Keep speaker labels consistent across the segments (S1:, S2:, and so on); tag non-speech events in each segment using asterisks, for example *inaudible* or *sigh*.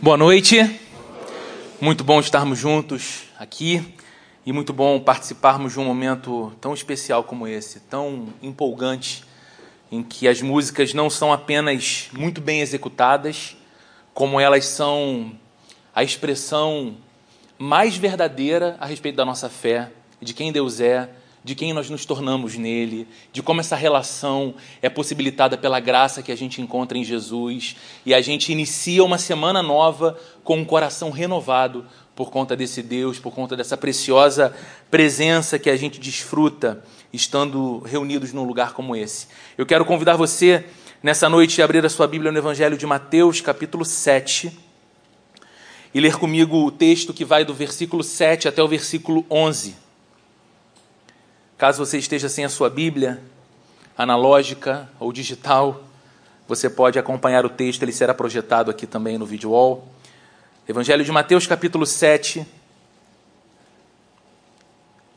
S1: Boa noite. Muito bom estarmos juntos aqui e muito bom participarmos de um momento tão especial como esse, tão empolgante, em que as músicas não são apenas muito bem executadas, como elas são a expressão mais verdadeira a respeito da nossa fé, de quem Deus é, de quem nós nos tornamos nele, de como essa relação é possibilitada pela graça que a gente encontra em Jesus e a gente inicia uma semana nova com um coração renovado por conta desse Deus, por conta dessa preciosa presença que a gente desfruta estando reunidos num lugar como esse. Eu quero convidar você nessa noite a abrir a sua Bíblia no Evangelho de Mateus, capítulo 7, e ler comigo o texto que vai do versículo 7 até o versículo 11. Caso você esteja sem a sua Bíblia, analógica ou digital, você pode acompanhar o texto, ele será projetado aqui também no vídeo wall. Evangelho de Mateus, capítulo 7.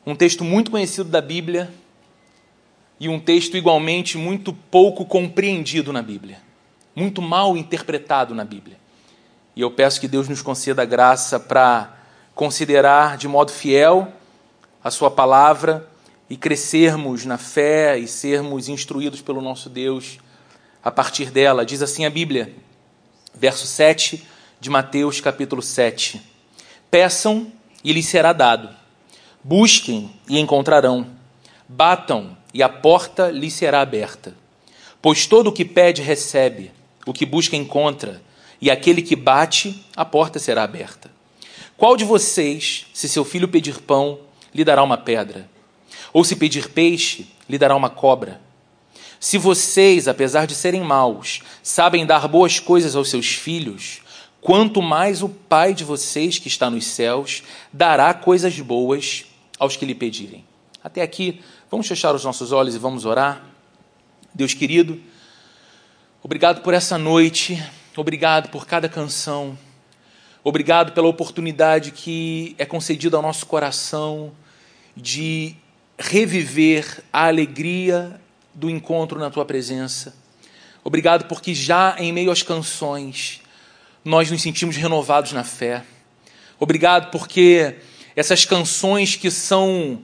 S1: Um texto muito conhecido da Bíblia e um texto igualmente muito pouco compreendido na Bíblia, muito mal interpretado na Bíblia. E eu peço que Deus nos conceda a graça para considerar de modo fiel a Sua palavra e crescermos na fé e sermos instruídos pelo nosso Deus a partir dela. Diz assim a Bíblia, verso 7 de Mateus, capítulo 7. Peçam e lhes será dado. Busquem e encontrarão. Batam e a porta lhes será aberta. Pois todo o que pede recebe, o que busca encontra, e aquele que bate, a porta será aberta. Qual de vocês, se seu filho pedir pão, lhe dará uma pedra? Ou se pedir peixe, lhe dará uma cobra. Se vocês, apesar de serem maus, sabem dar boas coisas aos seus filhos, quanto mais o Pai de vocês que está nos céus dará coisas boas aos que lhe pedirem. Até aqui, vamos fechar os nossos olhos e vamos orar. Deus querido, obrigado por essa noite, obrigado por cada canção, obrigado pela oportunidade que é concedida ao nosso coração de reviver a alegria do encontro na tua presença. Obrigado porque já em meio às canções nós nos sentimos renovados na fé. Obrigado porque essas canções que são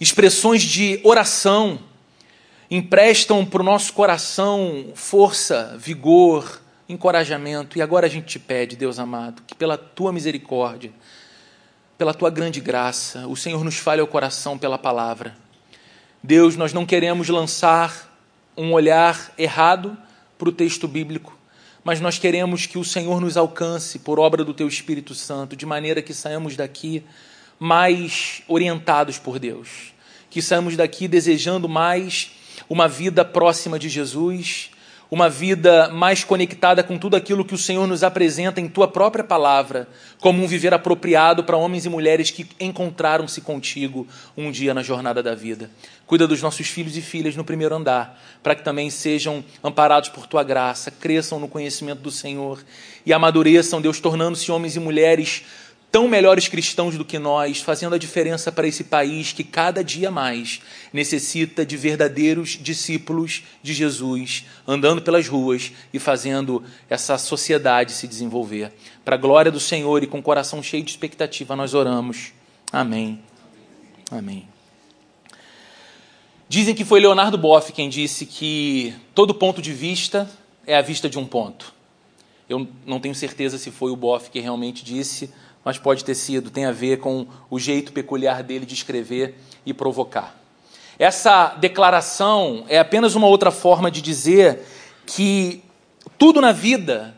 S1: expressões de oração emprestam para o nosso coração força, vigor, encorajamento. E agora a gente te pede, Deus amado, que pela tua misericórdia, pela tua grande graça, o Senhor nos fale ao coração pela palavra. Deus, nós não queremos lançar um olhar errado para o texto bíblico, mas nós queremos que o Senhor nos alcance por obra do teu Espírito Santo, de maneira que saímos daqui mais orientados por Deus, que saímos daqui desejando mais uma vida próxima de Jesus, uma vida mais conectada com tudo aquilo que o Senhor nos apresenta em tua própria palavra, como um viver apropriado para homens e mulheres que encontraram-se contigo um dia na jornada da vida. Cuida dos nossos filhos e filhas no primeiro andar, para que também sejam amparados por tua graça, cresçam no conhecimento do Senhor e amadureçam, Deus, tornando-se homens e mulheres tão melhores cristãos do que nós, fazendo a diferença para esse país que cada dia mais necessita de verdadeiros discípulos de Jesus, andando pelas ruas e fazendo essa sociedade se desenvolver. Para a glória do Senhor e com o coração cheio de expectativa, nós oramos. Amém. Amém. Dizem que foi Leonardo Boff quem disse que todo ponto de vista é a vista de um ponto. Eu não tenho certeza se foi o Boff que realmente disse, mas pode ter sido, tem a ver com o jeito peculiar dele de escrever e provocar. Essa declaração é apenas uma outra forma de dizer que tudo na vida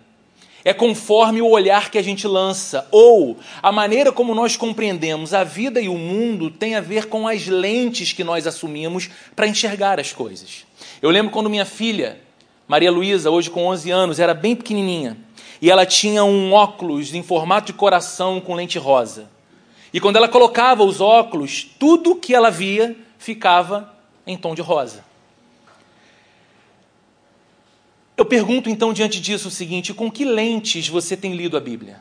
S1: é conforme o olhar que a gente lança, ou a maneira como nós compreendemos a vida e o mundo tem a ver com as lentes que nós assumimos para enxergar as coisas. Eu lembro quando minha filha, Maria Luísa, hoje com 11 anos, era bem pequenininha e ela tinha um óculos em formato de coração com lente rosa. E quando ela colocava os óculos, tudo que ela via ficava em tom de rosa. Eu pergunto então diante disso o seguinte: com que lentes você tem lido a Bíblia?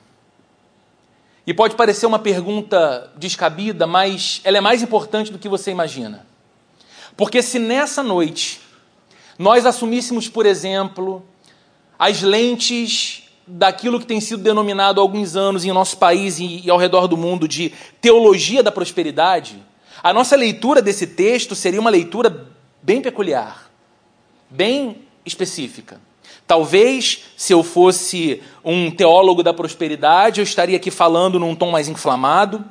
S1: E pode parecer uma pergunta descabida, mas ela é mais importante do que você imagina. Porque se nessa noite nós assumíssemos, por exemplo, as lentes daquilo que tem sido denominado há alguns anos em nosso país e ao redor do mundo de teologia da prosperidade, a nossa leitura desse texto seria uma leitura bem peculiar, bem específica. Talvez, se eu fosse um teólogo da prosperidade, eu estaria aqui falando num tom mais inflamado,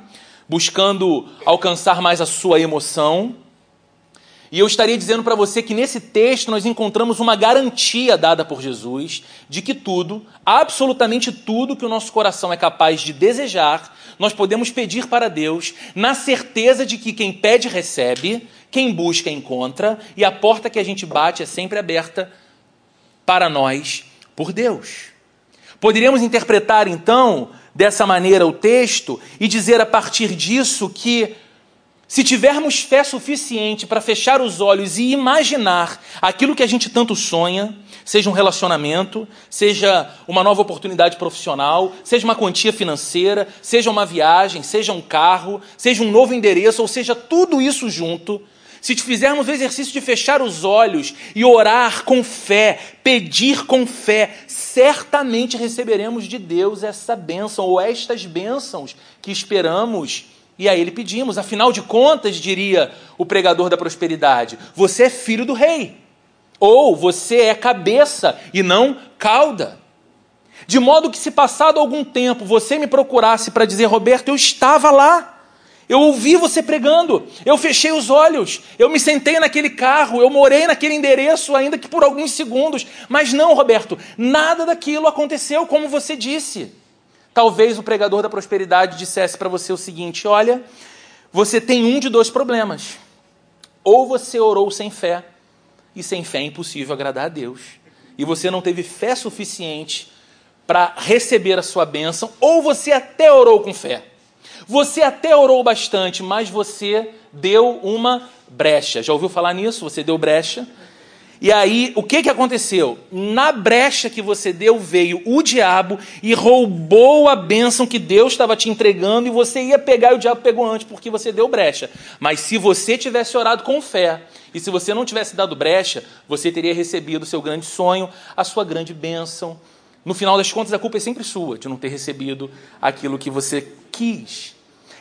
S1: buscando alcançar mais a sua emoção. E eu estaria dizendo para você que nesse texto nós encontramos uma garantia dada por Jesus de que tudo, absolutamente tudo que o nosso coração é capaz de desejar, nós podemos pedir para Deus, na certeza de que quem pede recebe, quem busca encontra, e a porta que a gente bate é sempre aberta para nós por Deus. Poderíamos interpretar então dessa maneira o texto e dizer a partir disso que se tivermos fé suficiente para fechar os olhos e imaginar aquilo que a gente tanto sonha, seja um relacionamento, seja uma nova oportunidade profissional, seja uma quantia financeira, seja uma viagem, seja um carro, seja um novo endereço, ou seja, tudo isso junto, se fizermos o exercício de fechar os olhos e orar com fé, pedir com fé, certamente receberemos de Deus essa bênção ou estas bênçãos que esperamos e a Ele pedimos. Afinal de contas, diria o pregador da prosperidade, você é filho do rei, ou você é cabeça e não cauda. De modo que, se passado algum tempo você me procurasse para dizer, Roberto, eu estava lá. Eu ouvi você pregando, eu fechei os olhos, eu me sentei naquele carro, eu morei naquele endereço, ainda que por alguns segundos. Mas não, Roberto, nada daquilo aconteceu como você disse. Talvez o pregador da prosperidade dissesse para você o seguinte: olha, você tem um de dois problemas. Ou você orou sem fé, e sem fé é impossível agradar a Deus, e você não teve fé suficiente para receber a sua bênção, ou você até orou com fé você até orou bastante, mas você deu uma brecha. Já ouviu falar nisso? Você deu brecha. E aí, o que, que aconteceu? Na brecha que você deu, veio o diabo e roubou a bênção que Deus estava te entregando e você ia pegar e o diabo pegou antes porque você deu brecha. Mas se você tivesse orado com fé e se você não tivesse dado brecha, você teria recebido o seu grande sonho, a sua grande bênção. No final das contas, a culpa é sempre sua de não ter recebido aquilo que você quis.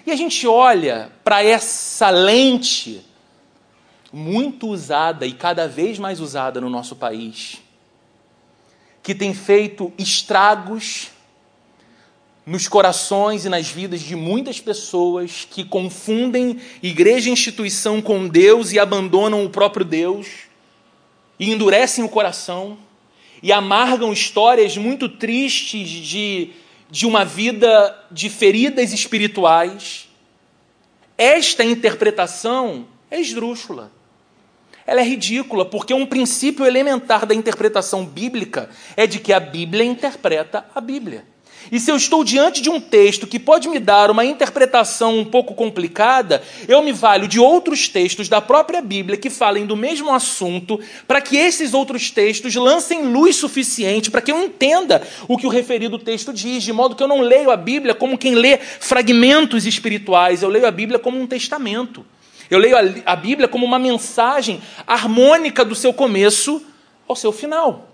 S1: E a gente olha para essa lente muito usada e cada vez mais usada no nosso país, que tem feito estragos nos corações e nas vidas de muitas pessoas que confundem igreja e instituição com Deus e abandonam o próprio Deus e endurecem o coração e amargam histórias muito tristes de de uma vida de feridas espirituais, esta interpretação é esdrúxula. Ela é ridícula, porque um princípio elementar da interpretação bíblica é de que a Bíblia interpreta a Bíblia. E se eu estou diante de um texto que pode me dar uma interpretação um pouco complicada, eu me valho de outros textos da própria Bíblia que falem do mesmo assunto, para que esses outros textos lancem luz suficiente para que eu entenda o que o referido texto diz, de modo que eu não leio a Bíblia como quem lê fragmentos espirituais, eu leio a Bíblia como um testamento. Eu leio a Bíblia como uma mensagem harmônica do seu começo ao seu final.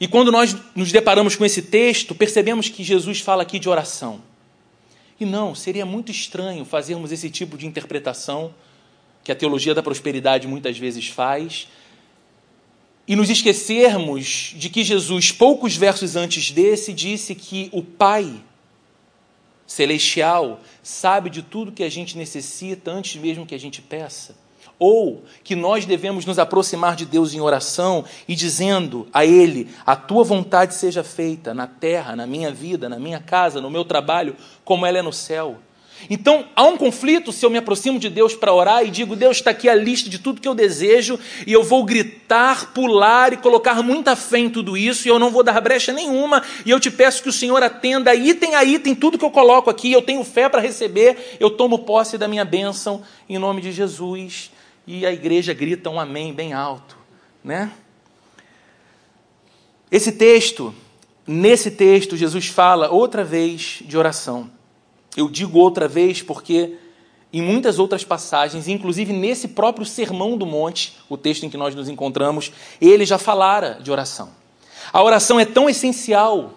S1: E quando nós nos deparamos com esse texto, percebemos que Jesus fala aqui de oração. E não, seria muito estranho fazermos esse tipo de interpretação que a teologia da prosperidade muitas vezes faz, e nos esquecermos de que Jesus, poucos versos antes desse, disse que o Pai celestial sabe de tudo que a gente necessita antes mesmo que a gente peça ou que nós devemos nos aproximar de Deus em oração e dizendo a Ele: A tua vontade seja feita na terra, na minha vida, na minha casa, no meu trabalho, como ela é no céu. Então, há um conflito se eu me aproximo de Deus para orar e digo: Deus, está aqui a lista de tudo que eu desejo, e eu vou gritar, pular e colocar muita fé em tudo isso, e eu não vou dar brecha nenhuma, e eu te peço que o Senhor atenda item a item tudo que eu coloco aqui, eu tenho fé para receber, eu tomo posse da minha bênção em nome de Jesus e a igreja grita um amém bem alto, né? Esse texto, nesse texto, Jesus fala outra vez de oração. Eu digo outra vez porque em muitas outras passagens, inclusive nesse próprio Sermão do Monte, o texto em que nós nos encontramos, ele já falara de oração. A oração é tão essencial,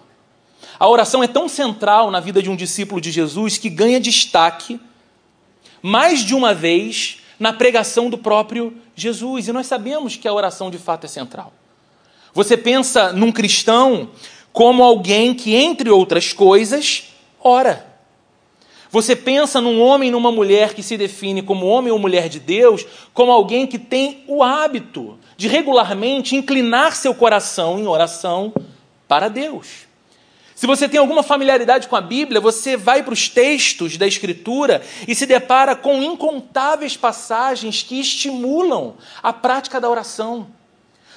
S1: a oração é tão central na vida de um discípulo de Jesus que ganha destaque mais de uma vez na pregação do próprio Jesus. E nós sabemos que a oração de fato é central. Você pensa num cristão como alguém que, entre outras coisas, ora. Você pensa num homem e numa mulher que se define como homem ou mulher de Deus, como alguém que tem o hábito de regularmente inclinar seu coração em oração para Deus. Se você tem alguma familiaridade com a Bíblia, você vai para os textos da Escritura e se depara com incontáveis passagens que estimulam a prática da oração.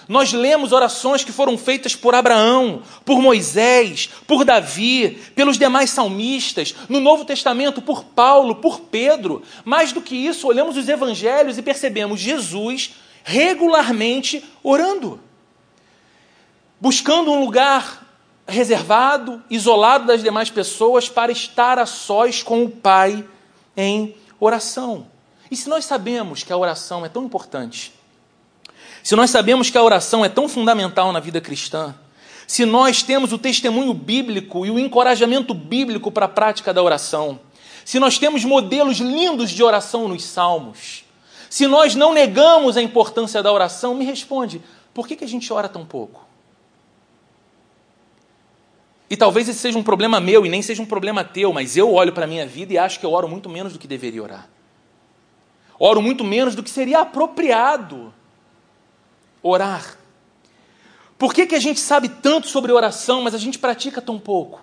S1: Nós lemos orações que foram feitas por Abraão, por Moisés, por Davi, pelos demais salmistas, no Novo Testamento por Paulo, por Pedro. Mais do que isso, olhamos os evangelhos e percebemos Jesus regularmente orando, buscando um lugar reservado, isolado das demais pessoas, para estar a sós com o Pai em oração. E se nós sabemos que a oração é tão importante, se nós sabemos que a oração é tão fundamental na vida cristã, se nós temos o testemunho bíblico e o encorajamento bíblico para a prática da oração, se nós temos modelos lindos de oração nos salmos, se nós não negamos a importância da oração, me responde, por que, que a gente ora tão pouco? E talvez esse seja um problema meu e nem seja um problema teu, mas eu olho para a minha vida e acho que eu oro muito menos do que deveria orar. Oro muito menos do que seria apropriado orar. Por que, que a gente sabe tanto sobre oração, mas a gente pratica tão pouco?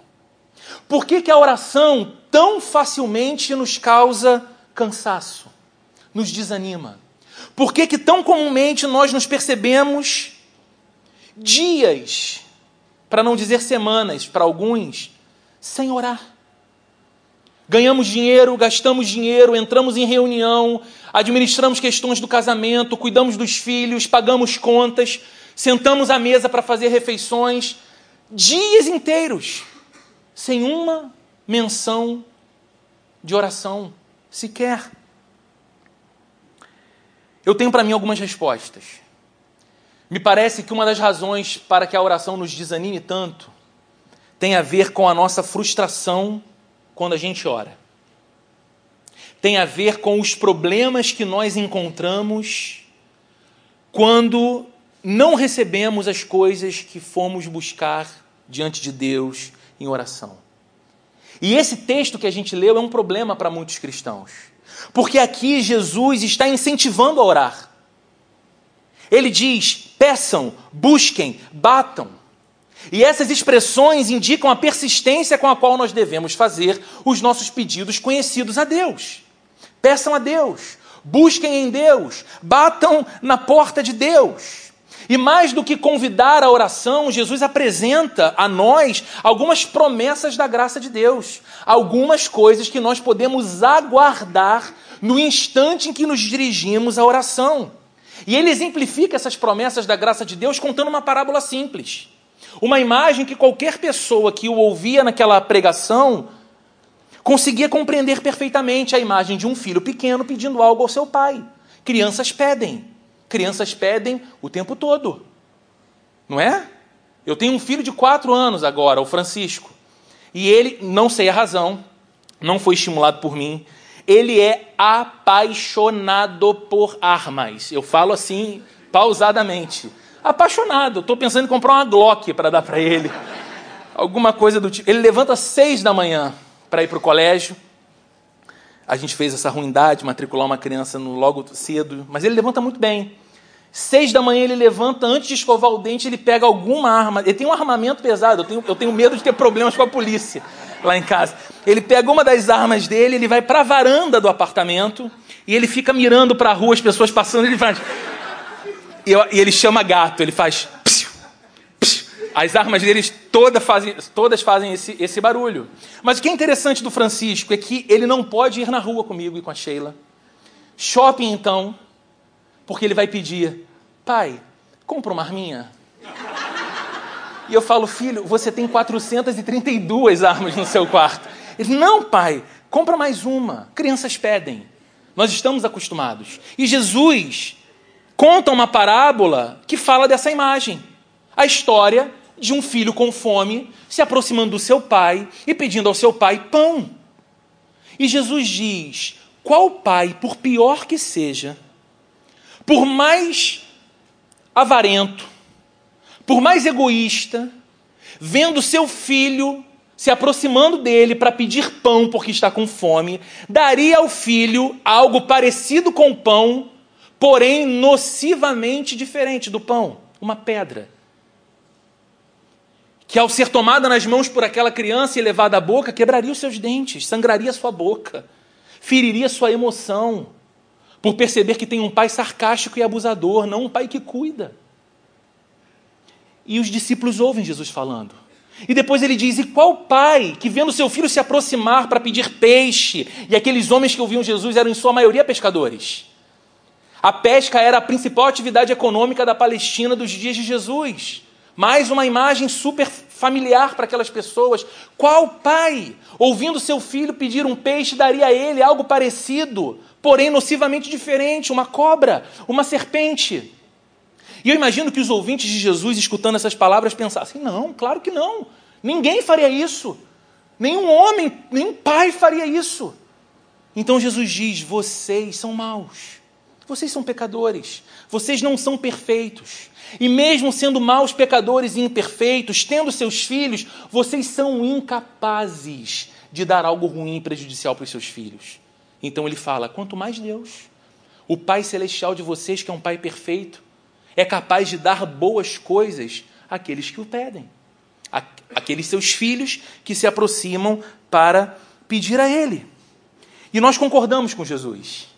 S1: Por que, que a oração tão facilmente nos causa cansaço, nos desanima? Por que, que tão comumente nós nos percebemos dias, para não dizer semanas, para alguns, sem orar? Ganhamos dinheiro, gastamos dinheiro, entramos em reunião, administramos questões do casamento, cuidamos dos filhos, pagamos contas, sentamos à mesa para fazer refeições, dias inteiros, sem uma menção de oração sequer. Eu tenho para mim algumas respostas. Me parece que uma das razões para que a oração nos desanime tanto tem a ver com a nossa frustração quando a gente ora. Tem a ver com os problemas que nós encontramos quando não recebemos as coisas que fomos buscar diante de Deus em oração. E esse texto que a gente leu é um problema para muitos cristãos. Porque aqui Jesus está incentivando a orar. Ele diz: peçam, busquem, batam. E essas expressões indicam a persistência com a qual nós devemos fazer os nossos pedidos conhecidos a Deus. Peçam a Deus, busquem em Deus, batam na porta de Deus. E mais do que convidar a oração, Jesus apresenta a nós algumas promessas da graça de Deus, algumas coisas que nós podemos aguardar no instante em que nos dirigimos à oração. E ele exemplifica essas promessas da graça de Deus contando uma parábola simples. Uma imagem que qualquer pessoa que o ouvia naquela pregação conseguia compreender perfeitamente a imagem de um filho pequeno pedindo algo ao seu pai. Crianças pedem. Crianças pedem o tempo todo. Não é? Eu tenho um filho de quatro anos agora, o Francisco. E ele, não sei a razão, não foi estimulado por mim, ele é apaixonado por armas. Eu falo assim, pausadamente apaixonado. Estou pensando em comprar uma Glock para dar para ele. Alguma coisa do tipo. Ele levanta às seis da manhã para ir para o colégio. A gente fez essa ruindade, matricular uma criança no logo cedo, mas ele levanta muito bem. Seis da manhã ele levanta, antes de escovar o dente, ele pega alguma arma. Ele tem um armamento pesado, eu tenho, eu tenho medo de ter problemas com a polícia lá em casa. Ele pega uma das armas dele, ele vai para a varanda do apartamento e ele fica mirando para a rua, as pessoas passando, ele faz. E, e ele chama gato, ele faz. As armas deles todas fazem, todas fazem esse, esse barulho. Mas o que é interessante do Francisco é que ele não pode ir na rua comigo e com a Sheila. Shopping, então, porque ele vai pedir: pai, compra uma arminha. E eu falo, filho, você tem 432 armas no seu quarto. Ele, não, pai, compra mais uma. Crianças pedem. Nós estamos acostumados. E Jesus conta uma parábola que fala dessa imagem. A história de um filho com fome se aproximando do seu pai e pedindo ao seu pai pão. E Jesus diz: qual pai, por pior que seja, por mais avarento, por mais egoísta, vendo seu filho se aproximando dele para pedir pão porque está com fome, daria ao filho algo parecido com pão, porém nocivamente diferente do pão, uma pedra. Que ao ser tomada nas mãos por aquela criança e levada à boca, quebraria os seus dentes, sangraria sua boca, feriria sua emoção, por perceber que tem um pai sarcástico e abusador, não um pai que cuida. E os discípulos ouvem Jesus falando. E depois ele diz: E qual pai que, vendo seu filho se aproximar para pedir peixe, e aqueles homens que ouviam Jesus eram em sua maioria pescadores? A pesca era a principal atividade econômica da Palestina dos dias de Jesus. Mais uma imagem super familiar para aquelas pessoas. Qual pai, ouvindo seu filho pedir um peixe, daria a ele algo parecido, porém nocivamente diferente, uma cobra, uma serpente? E eu imagino que os ouvintes de Jesus, escutando essas palavras, pensassem: não, claro que não. Ninguém faria isso. Nenhum homem, nenhum pai faria isso. Então Jesus diz: vocês são maus. Vocês são pecadores. Vocês não são perfeitos. E mesmo sendo maus pecadores e imperfeitos, tendo seus filhos, vocês são incapazes de dar algo ruim e prejudicial para os seus filhos. Então ele fala: quanto mais Deus, o Pai Celestial de vocês, que é um Pai perfeito, é capaz de dar boas coisas àqueles que o pedem, aqueles seus filhos que se aproximam para pedir a Ele. E nós concordamos com Jesus.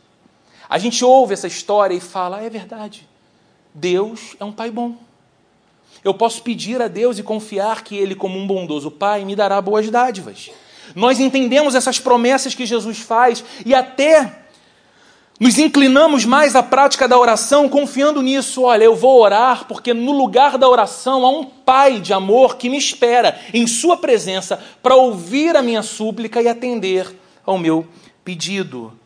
S1: A gente ouve essa história e fala: é verdade, Deus é um Pai bom. Eu posso pedir a Deus e confiar que Ele, como um bondoso Pai, me dará boas dádivas. Nós entendemos essas promessas que Jesus faz e até nos inclinamos mais à prática da oração, confiando nisso. Olha, eu vou orar porque no lugar da oração há um Pai de amor que me espera em Sua presença para ouvir a minha súplica e atender ao meu pedido.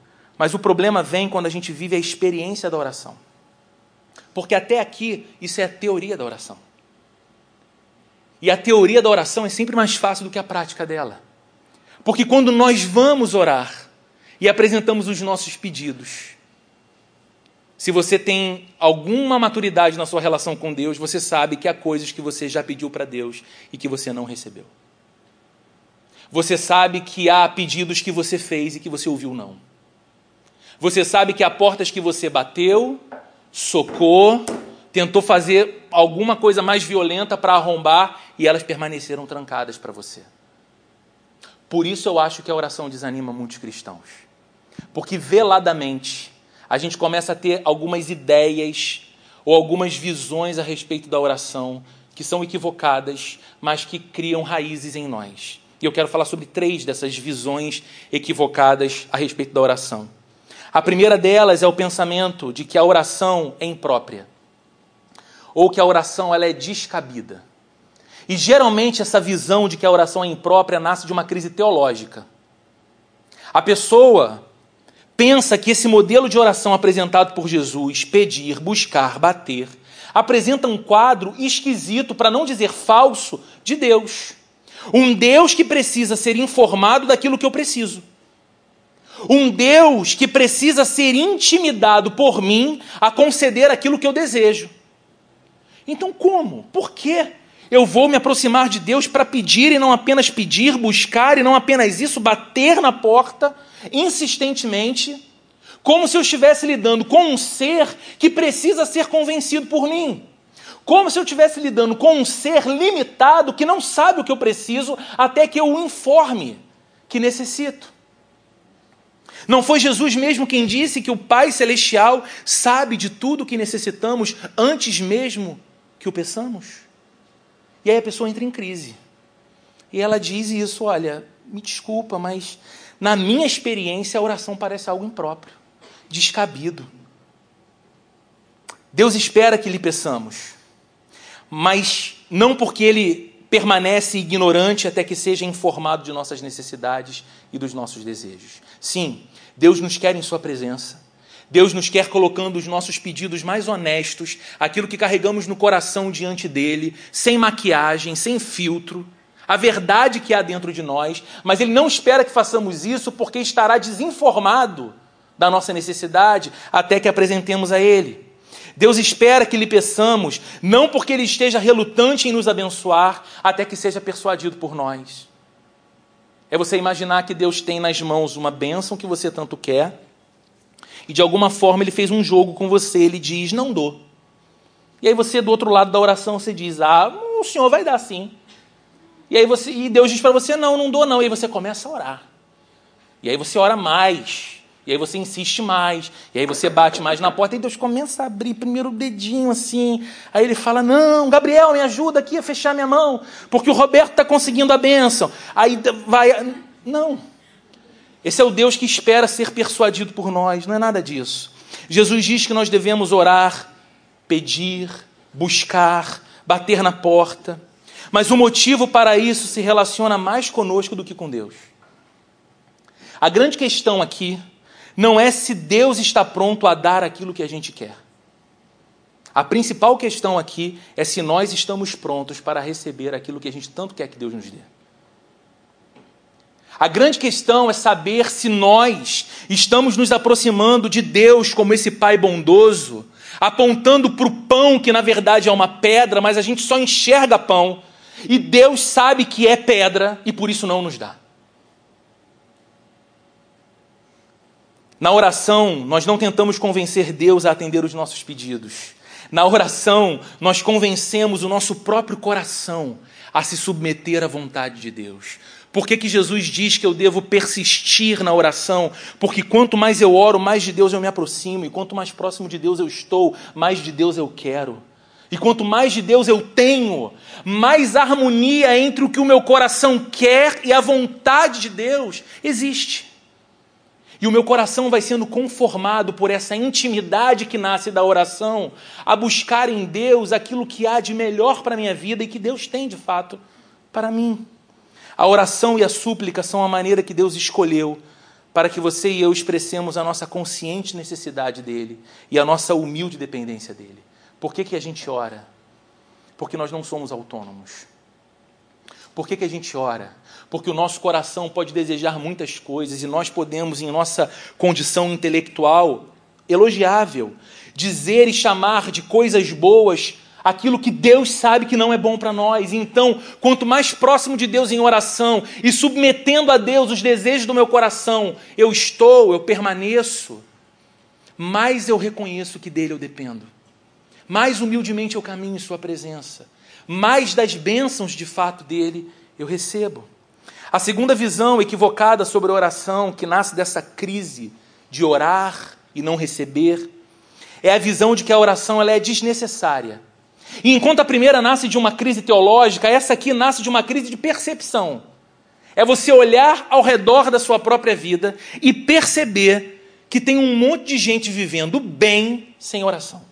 S1: Mas o problema vem quando a gente vive a experiência da oração. Porque até aqui, isso é a teoria da oração. E a teoria da oração é sempre mais fácil do que a prática dela. Porque quando nós vamos orar, e apresentamos os nossos pedidos. Se você tem alguma maturidade na sua relação com Deus, você sabe que há coisas que você já pediu para Deus e que você não recebeu. Você sabe que há pedidos que você fez e que você ouviu não. Você sabe que há portas que você bateu, socou, tentou fazer alguma coisa mais violenta para arrombar e elas permaneceram trancadas para você. Por isso eu acho que a oração desanima muitos cristãos. Porque veladamente a gente começa a ter algumas ideias ou algumas visões a respeito da oração que são equivocadas, mas que criam raízes em nós. E eu quero falar sobre três dessas visões equivocadas a respeito da oração. A primeira delas é o pensamento de que a oração é imprópria, ou que a oração ela é descabida. E geralmente essa visão de que a oração é imprópria nasce de uma crise teológica. A pessoa pensa que esse modelo de oração apresentado por Jesus, pedir, buscar, bater, apresenta um quadro esquisito, para não dizer falso, de Deus. Um Deus que precisa ser informado daquilo que eu preciso. Um Deus que precisa ser intimidado por mim a conceder aquilo que eu desejo. Então, como? Por quê? Eu vou me aproximar de Deus para pedir e não apenas pedir, buscar e não apenas isso, bater na porta insistentemente, como se eu estivesse lidando com um ser que precisa ser convencido por mim. Como se eu estivesse lidando com um ser limitado que não sabe o que eu preciso até que eu o informe que necessito. Não foi Jesus mesmo quem disse que o Pai Celestial sabe de tudo o que necessitamos antes mesmo que o peçamos? E aí a pessoa entra em crise. E ela diz isso: olha, me desculpa, mas na minha experiência, a oração parece algo impróprio, descabido. Deus espera que lhe peçamos, mas não porque ele permanece ignorante até que seja informado de nossas necessidades e dos nossos desejos. Sim, Deus nos quer em Sua presença. Deus nos quer colocando os nossos pedidos mais honestos, aquilo que carregamos no coração diante dele, sem maquiagem, sem filtro, a verdade que há dentro de nós, mas ele não espera que façamos isso porque estará desinformado da nossa necessidade até que apresentemos a ele. Deus espera que lhe peçamos, não porque ele esteja relutante em nos abençoar, até que seja persuadido por nós. É você imaginar que Deus tem nas mãos uma bênção que você tanto quer, e de alguma forma ele fez um jogo com você, ele diz: Não dou. E aí você, do outro lado da oração, você diz: Ah, o Senhor vai dar sim. E aí você, e Deus diz para você: Não, não dou não. E aí você começa a orar. E aí você ora mais. E aí você insiste mais, e aí você bate mais na porta, e Deus começa a abrir primeiro o dedinho assim. Aí ele fala: Não, Gabriel, me ajuda aqui a fechar minha mão, porque o Roberto está conseguindo a bênção. Aí vai. Não. Esse é o Deus que espera ser persuadido por nós, não é nada disso. Jesus diz que nós devemos orar, pedir, buscar, bater na porta, mas o motivo para isso se relaciona mais conosco do que com Deus. A grande questão aqui não é se Deus está pronto a dar aquilo que a gente quer. A principal questão aqui é se nós estamos prontos para receber aquilo que a gente tanto quer que Deus nos dê. A grande questão é saber se nós estamos nos aproximando de Deus como esse Pai bondoso, apontando para o pão que na verdade é uma pedra, mas a gente só enxerga pão, e Deus sabe que é pedra e por isso não nos dá. Na oração, nós não tentamos convencer Deus a atender os nossos pedidos. Na oração, nós convencemos o nosso próprio coração a se submeter à vontade de Deus. Por que, que Jesus diz que eu devo persistir na oração? Porque quanto mais eu oro, mais de Deus eu me aproximo, e quanto mais próximo de Deus eu estou, mais de Deus eu quero. E quanto mais de Deus eu tenho, mais harmonia entre o que o meu coração quer e a vontade de Deus existe. E o meu coração vai sendo conformado por essa intimidade que nasce da oração, a buscar em Deus aquilo que há de melhor para a minha vida e que Deus tem de fato para mim. A oração e a súplica são a maneira que Deus escolheu para que você e eu expressemos a nossa consciente necessidade dele e a nossa humilde dependência dele. Por que, que a gente ora? Porque nós não somos autônomos. Por que, que a gente ora? Porque o nosso coração pode desejar muitas coisas e nós podemos, em nossa condição intelectual elogiável, dizer e chamar de coisas boas aquilo que Deus sabe que não é bom para nós. Então, quanto mais próximo de Deus em oração e submetendo a Deus os desejos do meu coração, eu estou, eu permaneço, mais eu reconheço que dele eu dependo. Mais humildemente eu caminho em Sua presença mais das bênçãos de fato dele eu recebo. A segunda visão equivocada sobre a oração, que nasce dessa crise de orar e não receber, é a visão de que a oração ela é desnecessária. E enquanto a primeira nasce de uma crise teológica, essa aqui nasce de uma crise de percepção. É você olhar ao redor da sua própria vida e perceber que tem um monte de gente vivendo bem sem oração.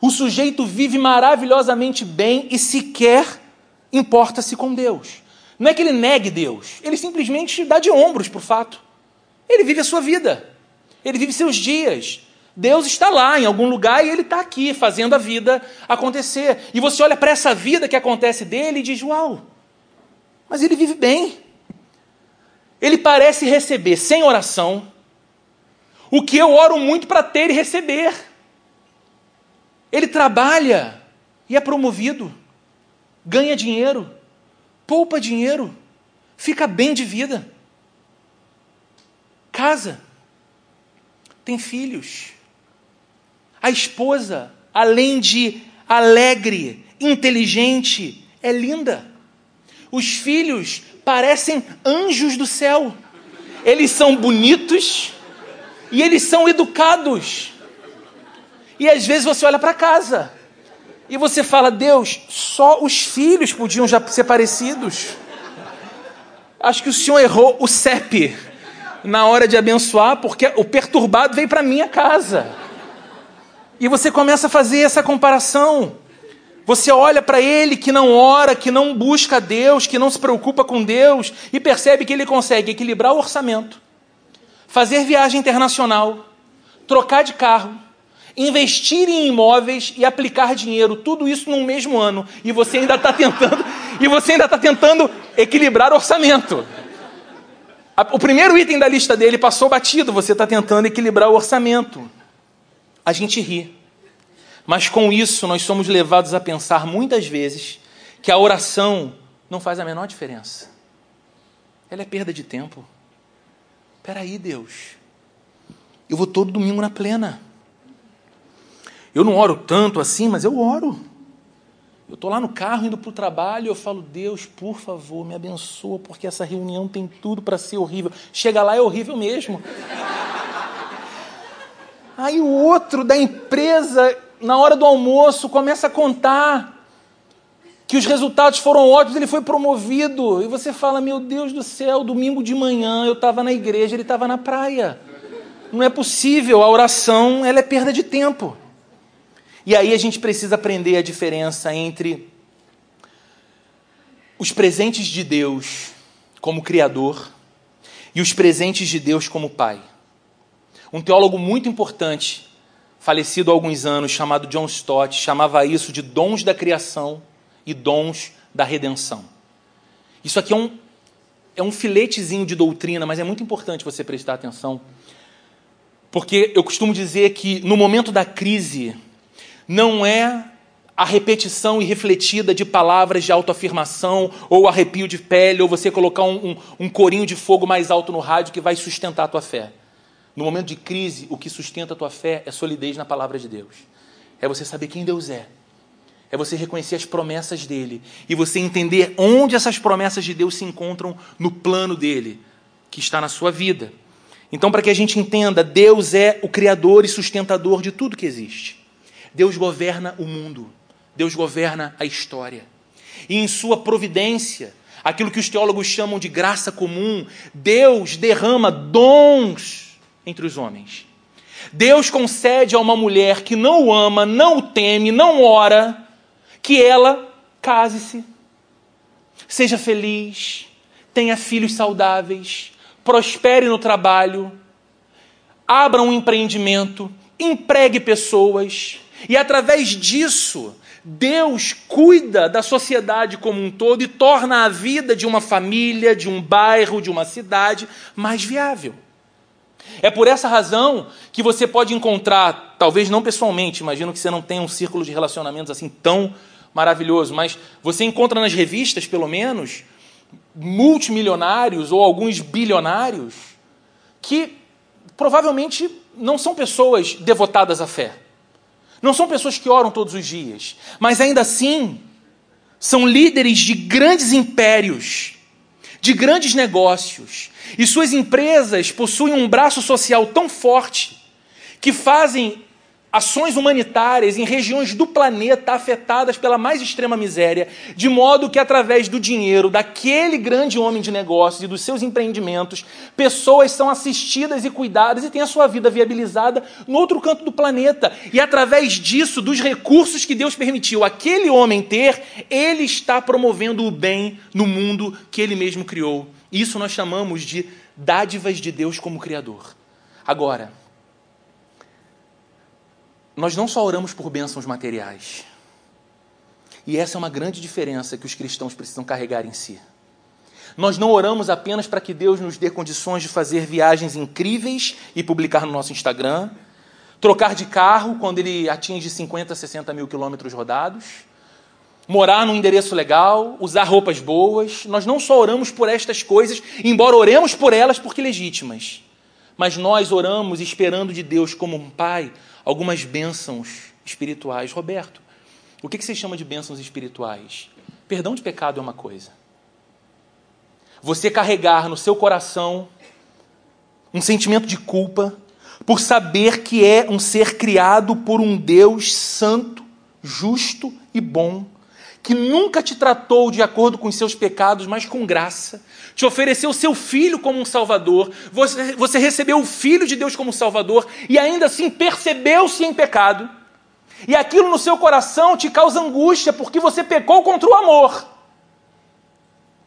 S1: O sujeito vive maravilhosamente bem e sequer importa-se com Deus. Não é que ele negue Deus, ele simplesmente dá de ombros para o fato. Ele vive a sua vida, ele vive seus dias. Deus está lá em algum lugar e ele está aqui fazendo a vida acontecer. E você olha para essa vida que acontece dele e diz: Uau, mas ele vive bem. Ele parece receber sem oração o que eu oro muito para ter e receber. Ele trabalha e é promovido, ganha dinheiro, poupa dinheiro, fica bem de vida, casa, tem filhos. A esposa, além de alegre, inteligente, é linda. Os filhos parecem anjos do céu. Eles são bonitos e eles são educados. E às vezes você olha para casa e você fala: Deus, só os filhos podiam já ser parecidos. Acho que o Senhor errou o CEP na hora de abençoar, porque o perturbado veio para minha casa. E você começa a fazer essa comparação. Você olha para ele que não ora, que não busca Deus, que não se preocupa com Deus, e percebe que ele consegue equilibrar o orçamento, fazer viagem internacional, trocar de carro, investir em imóveis e aplicar dinheiro, tudo isso num mesmo ano, e você ainda está tentando, e você ainda está tentando equilibrar o orçamento. O primeiro item da lista dele passou batido, você está tentando equilibrar o orçamento. A gente ri. Mas com isso nós somos levados a pensar muitas vezes que a oração não faz a menor diferença. Ela é perda de tempo. Peraí, Deus. Eu vou todo domingo na plena. Eu não oro tanto assim, mas eu oro. Eu estou lá no carro indo para o trabalho, eu falo, Deus, por favor, me abençoa, porque essa reunião tem tudo para ser horrível. Chega lá, é horrível mesmo. Aí o outro da empresa, na hora do almoço, começa a contar que os resultados foram ótimos, ele foi promovido. E você fala, meu Deus do céu, domingo de manhã eu estava na igreja, ele estava na praia. Não é possível, a oração ela é perda de tempo. E aí a gente precisa aprender a diferença entre os presentes de Deus como Criador e os presentes de Deus como Pai. Um teólogo muito importante, falecido há alguns anos, chamado John Stott, chamava isso de dons da criação e dons da redenção. Isso aqui é um, é um filetezinho de doutrina, mas é muito importante você prestar atenção, porque eu costumo dizer que no momento da crise, não é a repetição irrefletida de palavras de autoafirmação, ou arrepio de pele, ou você colocar um, um, um, corinho de fogo mais alto no rádio que vai sustentar a tua fé. No momento de crise, o que sustenta a tua fé é solidez na palavra de Deus. É você saber quem Deus é. É você reconhecer as promessas dele. E você entender onde essas promessas de Deus se encontram no plano dele, que está na sua vida. Então, para que a gente entenda, Deus é o criador e sustentador de tudo que existe. Deus governa o mundo, Deus governa a história. E em sua providência, aquilo que os teólogos chamam de graça comum, Deus derrama dons entre os homens. Deus concede a uma mulher que não o ama, não o teme, não ora, que ela case-se, seja feliz, tenha filhos saudáveis, prospere no trabalho, abra um empreendimento, empregue pessoas, e através disso, Deus cuida da sociedade como um todo e torna a vida de uma família, de um bairro, de uma cidade mais viável. É por essa razão que você pode encontrar, talvez não pessoalmente, imagino que você não tenha um círculo de relacionamentos assim tão maravilhoso, mas você encontra nas revistas, pelo menos, multimilionários ou alguns bilionários que provavelmente não são pessoas devotadas à fé. Não são pessoas que oram todos os dias, mas ainda assim são líderes de grandes impérios, de grandes negócios. E suas empresas possuem um braço social tão forte que fazem ações humanitárias em regiões do planeta afetadas pela mais extrema miséria, de modo que, através do dinheiro daquele grande homem de negócios e dos seus empreendimentos, pessoas são assistidas e cuidadas e têm a sua vida viabilizada no outro canto do planeta. E, através disso, dos recursos que Deus permitiu aquele homem ter, ele está promovendo o bem no mundo que ele mesmo criou. Isso nós chamamos de dádivas de Deus como Criador. Agora, nós não só oramos por bênçãos materiais. E essa é uma grande diferença que os cristãos precisam carregar em si. Nós não oramos apenas para que Deus nos dê condições de fazer viagens incríveis e publicar no nosso Instagram, trocar de carro quando ele atinge 50, 60 mil quilômetros rodados, morar num endereço legal, usar roupas boas. Nós não só oramos por estas coisas, embora oremos por elas porque legítimas, mas nós oramos esperando de Deus como um pai algumas bênçãos espirituais. Roberto, o que você chama de bênçãos espirituais? Perdão de pecado é uma coisa. Você carregar no seu coração um sentimento de culpa por saber que é um ser criado por um Deus santo, justo e bom, que nunca te tratou de acordo com os seus pecados, mas com graça, te ofereceu seu filho como um salvador, você, você recebeu o filho de Deus como salvador e ainda assim percebeu-se em pecado. E aquilo no seu coração te causa angústia porque você pecou contra o amor.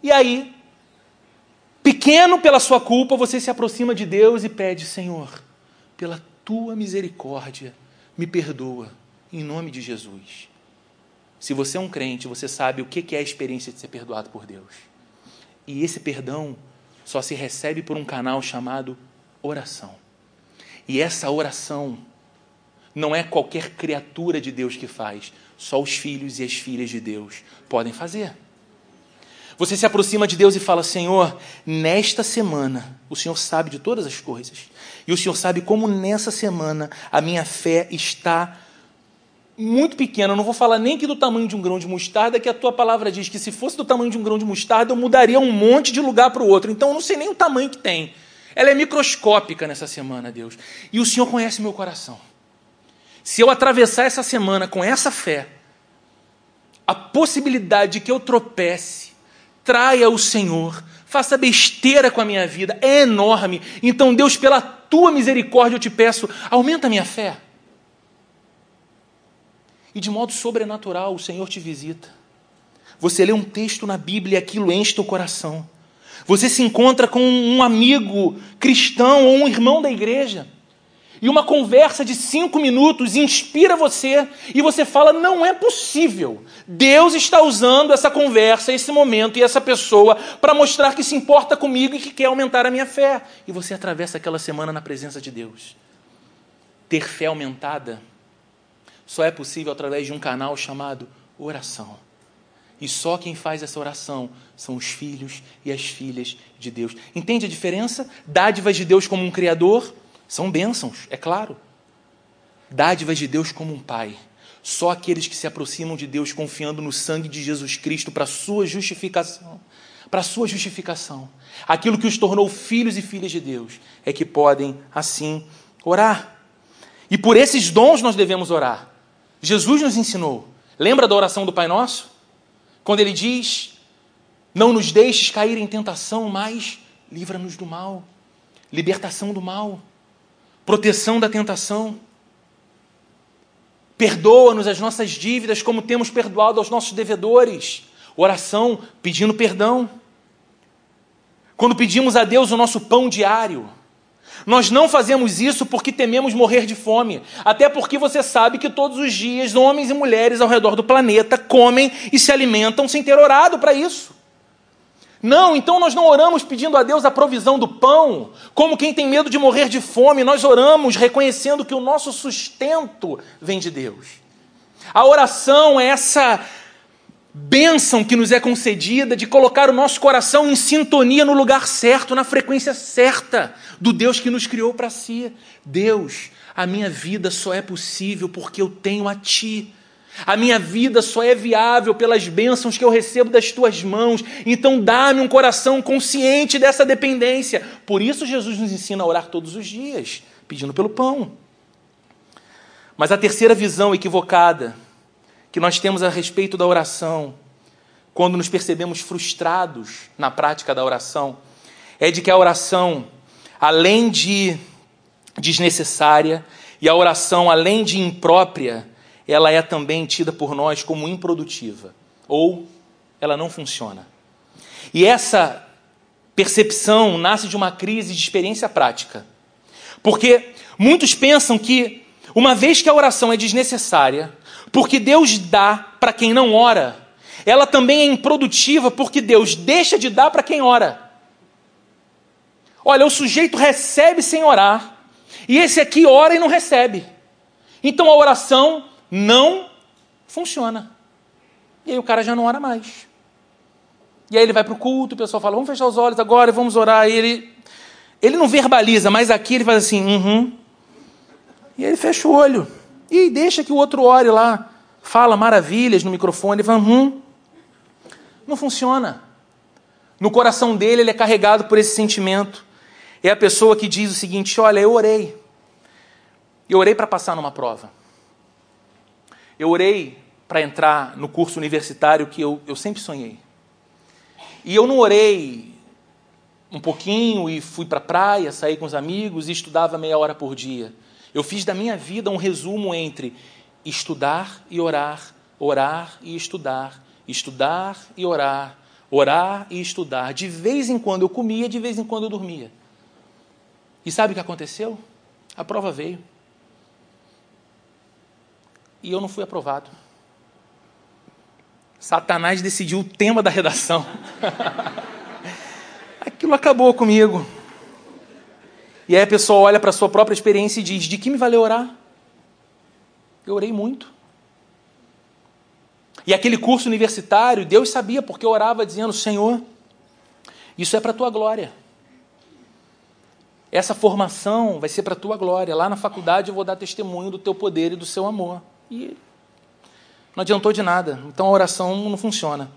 S1: E aí, pequeno pela sua culpa, você se aproxima de Deus e pede: Senhor, pela tua misericórdia, me perdoa, em nome de Jesus. Se você é um crente, você sabe o que é a experiência de ser perdoado por Deus. E esse perdão só se recebe por um canal chamado oração. E essa oração não é qualquer criatura de Deus que faz, só os filhos e as filhas de Deus podem fazer. Você se aproxima de Deus e fala: Senhor, nesta semana, o Senhor sabe de todas as coisas, e o Senhor sabe como nessa semana a minha fé está muito pequena. Não vou falar nem que do tamanho de um grão de mostarda, que a tua palavra diz que se fosse do tamanho de um grão de mostarda, eu mudaria um monte de lugar para o outro. Então eu não sei nem o tamanho que tem. Ela é microscópica nessa semana, Deus. E o Senhor conhece meu coração. Se eu atravessar essa semana com essa fé, a possibilidade de que eu tropece, traia o Senhor, faça besteira com a minha vida, é enorme. Então, Deus, pela tua misericórdia, eu te peço, aumenta a minha fé. E de modo sobrenatural, o Senhor te visita. Você lê um texto na Bíblia e aquilo enche teu coração. Você se encontra com um amigo cristão ou um irmão da igreja e uma conversa de cinco minutos inspira você e você fala: não é possível. Deus está usando essa conversa, esse momento e essa pessoa para mostrar que se importa comigo e que quer aumentar a minha fé. E você atravessa aquela semana na presença de Deus. Ter fé aumentada só é possível através de um canal chamado oração. E só quem faz essa oração são os filhos e as filhas de Deus. Entende a diferença? Dádivas de Deus como um Criador são bênçãos, é claro. Dádivas de Deus como um Pai. Só aqueles que se aproximam de Deus confiando no sangue de Jesus Cristo para sua justificação, para sua justificação, aquilo que os tornou filhos e filhas de Deus, é que podem assim orar. E por esses dons nós devemos orar. Jesus nos ensinou. Lembra da oração do Pai Nosso? Quando ele diz: Não nos deixes cair em tentação, mas livra-nos do mal. Libertação do mal proteção da tentação. Perdoa-nos as nossas dívidas como temos perdoado aos nossos devedores. Oração pedindo perdão. Quando pedimos a Deus o nosso pão diário, nós não fazemos isso porque tememos morrer de fome, até porque você sabe que todos os dias homens e mulheres ao redor do planeta comem e se alimentam sem ter orado para isso. Não, então nós não oramos pedindo a Deus a provisão do pão, como quem tem medo de morrer de fome, nós oramos reconhecendo que o nosso sustento vem de Deus. A oração é essa bênção que nos é concedida de colocar o nosso coração em sintonia no lugar certo, na frequência certa do Deus que nos criou para si. Deus, a minha vida só é possível porque eu tenho a Ti. A minha vida só é viável pelas bênçãos que eu recebo das tuas mãos. Então dá-me um coração consciente dessa dependência. Por isso Jesus nos ensina a orar todos os dias, pedindo pelo pão. Mas a terceira visão equivocada que nós temos a respeito da oração, quando nos percebemos frustrados na prática da oração, é de que a oração, além de desnecessária, e a oração, além de imprópria, ela é também tida por nós como improdutiva, ou ela não funciona. E essa percepção nasce de uma crise de experiência prática. Porque muitos pensam que, uma vez que a oração é desnecessária, porque Deus dá para quem não ora, ela também é improdutiva porque Deus deixa de dar para quem ora. Olha, o sujeito recebe sem orar, e esse aqui ora e não recebe. Então a oração não funciona. E aí o cara já não ora mais. E aí ele vai para o culto, o pessoal fala, vamos fechar os olhos agora e vamos orar. E ele, ele não verbaliza, mas aqui ele faz assim, uhum. E aí ele fecha o olho. E deixa que o outro ore lá. Fala maravilhas no microfone, fala, uhum. Não funciona. No coração dele, ele é carregado por esse sentimento. É a pessoa que diz o seguinte: Olha, eu orei. Eu orei para passar numa prova. Eu orei para entrar no curso universitário que eu, eu sempre sonhei. E eu não orei um pouquinho e fui para a praia, saí com os amigos e estudava meia hora por dia. Eu fiz da minha vida um resumo entre estudar e orar, orar e estudar, estudar e orar, orar e estudar. De vez em quando eu comia, de vez em quando eu dormia. E sabe o que aconteceu? A prova veio. E eu não fui aprovado. Satanás decidiu o tema da redação. *laughs* Aquilo acabou comigo. E aí a pessoa olha para a sua própria experiência e diz: De que me valeu orar? Eu orei muito. E aquele curso universitário, Deus sabia porque eu orava dizendo: Senhor, isso é para a tua glória. Essa formação vai ser para a tua glória. Lá na faculdade eu vou dar testemunho do teu poder e do seu amor. E não adiantou de nada. Então a oração não funciona.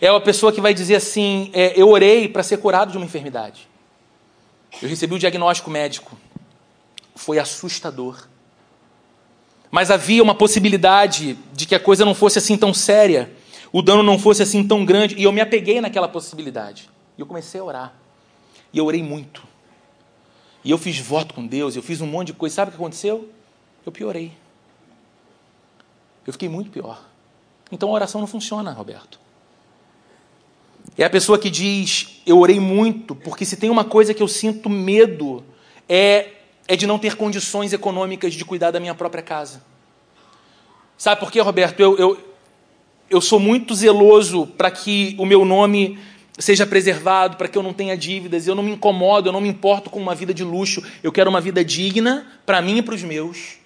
S1: É uma pessoa que vai dizer assim: é, Eu orei para ser curado de uma enfermidade. Eu recebi o diagnóstico médico. Foi assustador. Mas havia uma possibilidade de que a coisa não fosse assim tão séria, o dano não fosse assim tão grande, e eu me apeguei naquela possibilidade. E eu comecei a orar. E eu orei muito. E eu fiz voto com Deus, eu fiz um monte de coisa. Sabe o que aconteceu? Eu piorei. Eu fiquei muito pior. Então a oração não funciona, Roberto. É a pessoa que diz: Eu orei muito, porque se tem uma coisa que eu sinto medo, é, é de não ter condições econômicas de cuidar da minha própria casa. Sabe por quê, Roberto? Eu, eu, eu sou muito zeloso para que o meu nome seja preservado, para que eu não tenha dívidas. Eu não me incomodo, eu não me importo com uma vida de luxo. Eu quero uma vida digna para mim e para os meus.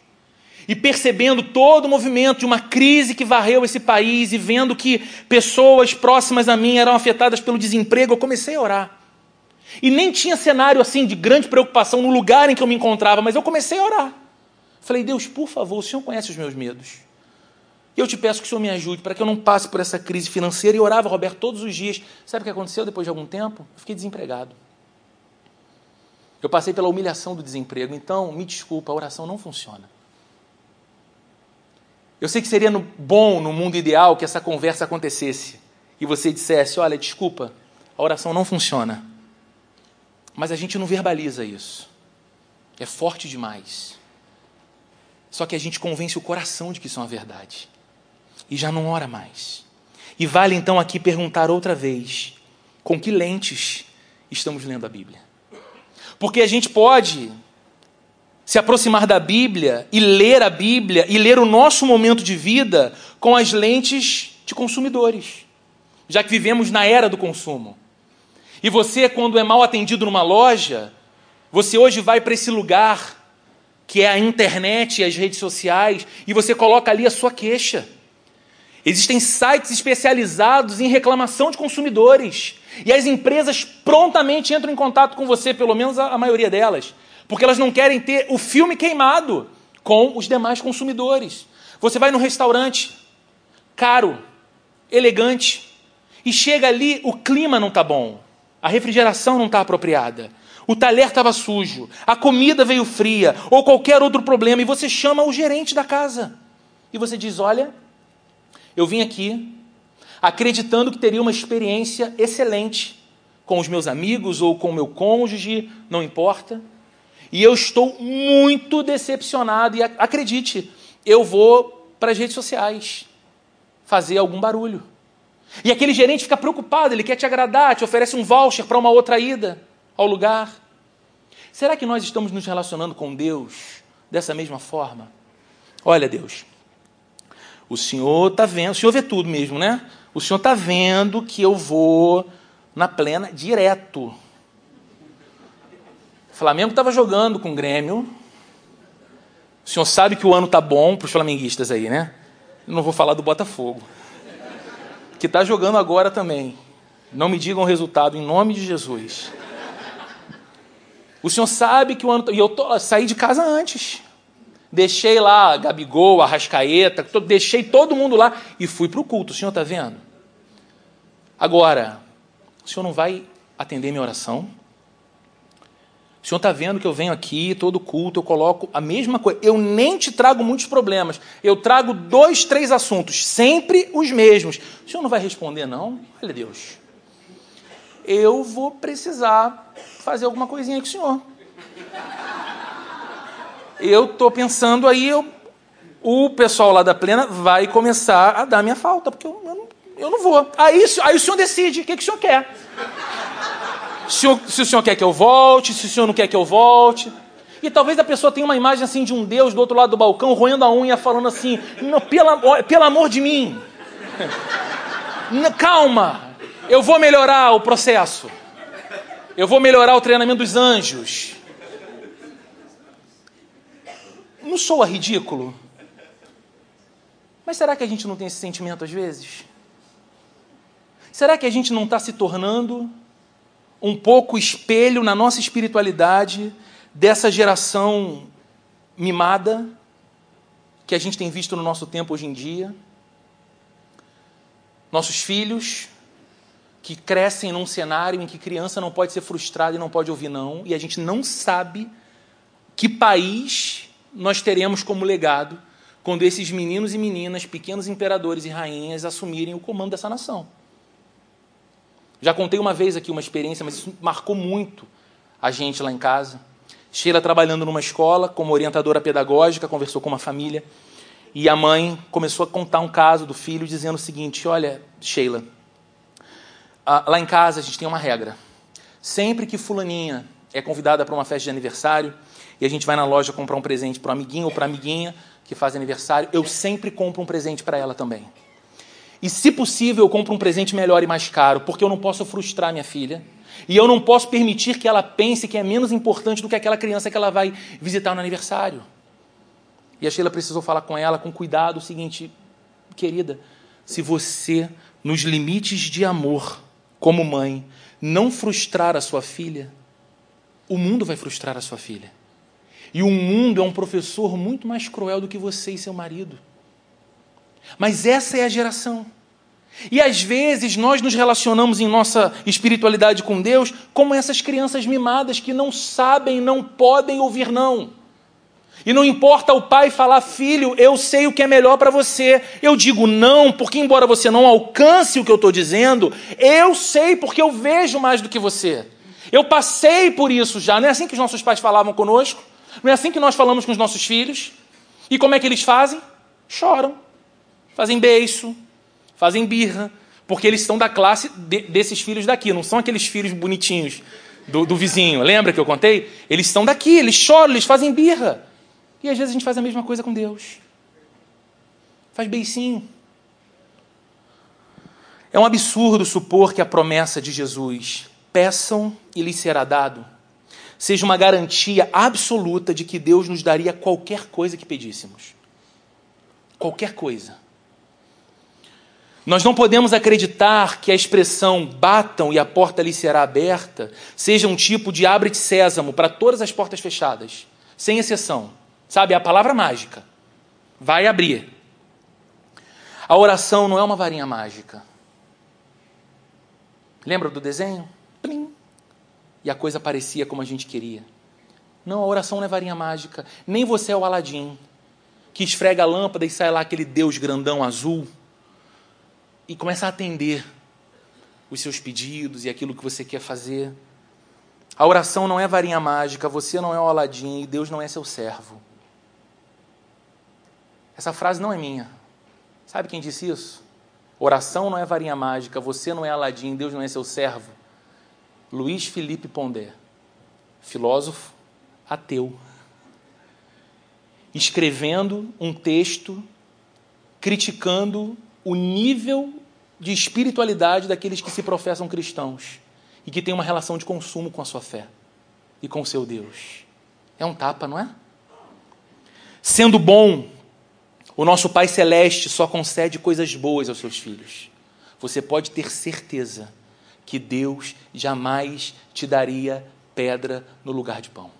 S1: E percebendo todo o movimento de uma crise que varreu esse país e vendo que pessoas próximas a mim eram afetadas pelo desemprego, eu comecei a orar. E nem tinha cenário assim de grande preocupação no lugar em que eu me encontrava, mas eu comecei a orar. Falei, Deus, por favor, o Senhor conhece os meus medos. E eu te peço que o Senhor me ajude para que eu não passe por essa crise financeira. E orava, Roberto, todos os dias. Sabe o que aconteceu depois de algum tempo? Eu fiquei desempregado. Eu passei pela humilhação do desemprego. Então, me desculpa, a oração não funciona. Eu sei que seria no, bom, no mundo ideal, que essa conversa acontecesse e você dissesse: Olha, desculpa, a oração não funciona. Mas a gente não verbaliza isso. É forte demais. Só que a gente convence o coração de que isso é uma verdade. E já não ora mais. E vale então aqui perguntar outra vez: com que lentes estamos lendo a Bíblia? Porque a gente pode se aproximar da Bíblia e ler a Bíblia e ler o nosso momento de vida com as lentes de consumidores, já que vivemos na era do consumo. E você, quando é mal atendido numa loja, você hoje vai para esse lugar que é a internet e as redes sociais e você coloca ali a sua queixa. Existem sites especializados em reclamação de consumidores. E as empresas prontamente entram em contato com você, pelo menos a, maioria delas porque elas não querem ter o filme queimado com os demais consumidores. Você vai num restaurante caro, elegante, e chega ali, o clima não está bom, a refrigeração não está apropriada, o talher estava sujo, a comida veio fria, ou qualquer outro problema, e você chama o gerente da casa. E você diz: Olha, eu vim aqui acreditando que teria uma experiência excelente com os meus amigos ou com o meu cônjuge, não importa. E eu estou muito decepcionado. E acredite, eu vou para as redes sociais fazer algum barulho. E aquele gerente fica preocupado, ele quer te agradar, te oferece um voucher para uma outra ida ao lugar. Será que nós estamos nos relacionando com Deus dessa mesma forma? Olha, Deus, o Senhor está vendo, o Senhor vê tudo mesmo, né? O Senhor está vendo que eu vou na plena direto. Flamengo estava jogando com o Grêmio. O senhor sabe que o ano tá bom para os flamenguistas aí, né? Não vou falar do Botafogo. Que está jogando agora também. Não me digam o resultado em nome de Jesus. O senhor sabe que o ano. E eu tô, saí de casa antes. Deixei lá Gabigol, Arrascaeta, deixei todo mundo lá e fui para o culto. O senhor está vendo? Agora, o senhor não vai atender minha oração? O senhor está vendo que eu venho aqui, todo culto, eu coloco a mesma coisa. Eu nem te trago muitos problemas. Eu trago dois, três assuntos, sempre os mesmos. O senhor não vai responder, não? Olha, Deus. Eu vou precisar fazer alguma coisinha com o senhor. Eu estou pensando aí, eu, o pessoal lá da plena vai começar a dar minha falta, porque eu, eu, não, eu não vou. Aí, aí o senhor decide o que, que o senhor quer se o, se o senhor quer que eu volte, se o senhor não quer que eu volte. E talvez a pessoa tenha uma imagem assim de um Deus do outro lado do balcão, roendo a unha, falando assim: pelo, pelo amor de mim, calma, eu vou melhorar o processo, eu vou melhorar o treinamento dos anjos. Não soa ridículo? Mas será que a gente não tem esse sentimento às vezes? Será que a gente não está se tornando um pouco espelho na nossa espiritualidade dessa geração mimada que a gente tem visto no nosso tempo hoje em dia? Nossos filhos que crescem num cenário em que criança não pode ser frustrada e não pode ouvir não, e a gente não sabe que país nós teremos como legado quando esses meninos e meninas, pequenos imperadores e rainhas assumirem o comando dessa nação. Já contei uma vez aqui uma experiência, mas isso marcou muito a gente lá em casa. Sheila trabalhando numa escola como orientadora pedagógica, conversou com uma família e a mãe começou a contar um caso do filho dizendo o seguinte: Olha, Sheila, lá em casa a gente tem uma regra. Sempre que Fulaninha é convidada para uma festa de aniversário e a gente vai na loja comprar um presente para o amiguinho ou para a amiguinha que faz aniversário, eu sempre compro um presente para ela também. E, se possível, eu compro um presente melhor e mais caro, porque eu não posso frustrar minha filha. E eu não posso permitir que ela pense que é menos importante do que aquela criança que ela vai visitar no aniversário. E a Sheila precisou falar com ela com cuidado o seguinte: querida, se você, nos limites de amor, como mãe, não frustrar a sua filha, o mundo vai frustrar a sua filha. E o mundo é um professor muito mais cruel do que você e seu marido. Mas essa é a geração. E às vezes nós nos relacionamos em nossa espiritualidade com Deus como essas crianças mimadas que não sabem, não podem ouvir não. E não importa o pai falar, filho, eu sei o que é melhor para você. Eu digo não, porque embora você não alcance o que eu estou dizendo, eu sei porque eu vejo mais do que você. Eu passei por isso já. Não é assim que os nossos pais falavam conosco? Não é assim que nós falamos com os nossos filhos? E como é que eles fazem? Choram fazem beiço, fazem birra, porque eles são da classe de, desses filhos daqui, não são aqueles filhos bonitinhos do, do vizinho. Lembra que eu contei? Eles são daqui, eles choram, eles fazem birra. E às vezes a gente faz a mesma coisa com Deus. Faz beicinho. É um absurdo supor que a promessa de Jesus, peçam e lhes será dado, seja uma garantia absoluta de que Deus nos daria qualquer coisa que pedíssemos. Qualquer coisa. Nós não podemos acreditar que a expressão batam e a porta lhe será aberta seja um tipo de abre-te sésamo para todas as portas fechadas, sem exceção. Sabe, é a palavra mágica. Vai abrir. A oração não é uma varinha mágica. Lembra do desenho? Plim. E a coisa parecia como a gente queria. Não, a oração não é varinha mágica. Nem você é o Aladim, que esfrega a lâmpada e sai lá aquele Deus grandão azul e começa a atender os seus pedidos e aquilo que você quer fazer. A oração não é varinha mágica, você não é o Aladim e Deus não é seu servo. Essa frase não é minha. Sabe quem disse isso? Oração não é varinha mágica, você não é Aladim, Deus não é seu servo. Luiz Felipe Pondé, filósofo ateu, escrevendo um texto criticando o nível de espiritualidade daqueles que se professam cristãos e que têm uma relação de consumo com a sua fé e com o seu Deus. É um tapa, não é? Sendo bom, o nosso Pai Celeste só concede coisas boas aos seus filhos. Você pode ter certeza que Deus jamais te daria pedra no lugar de pão.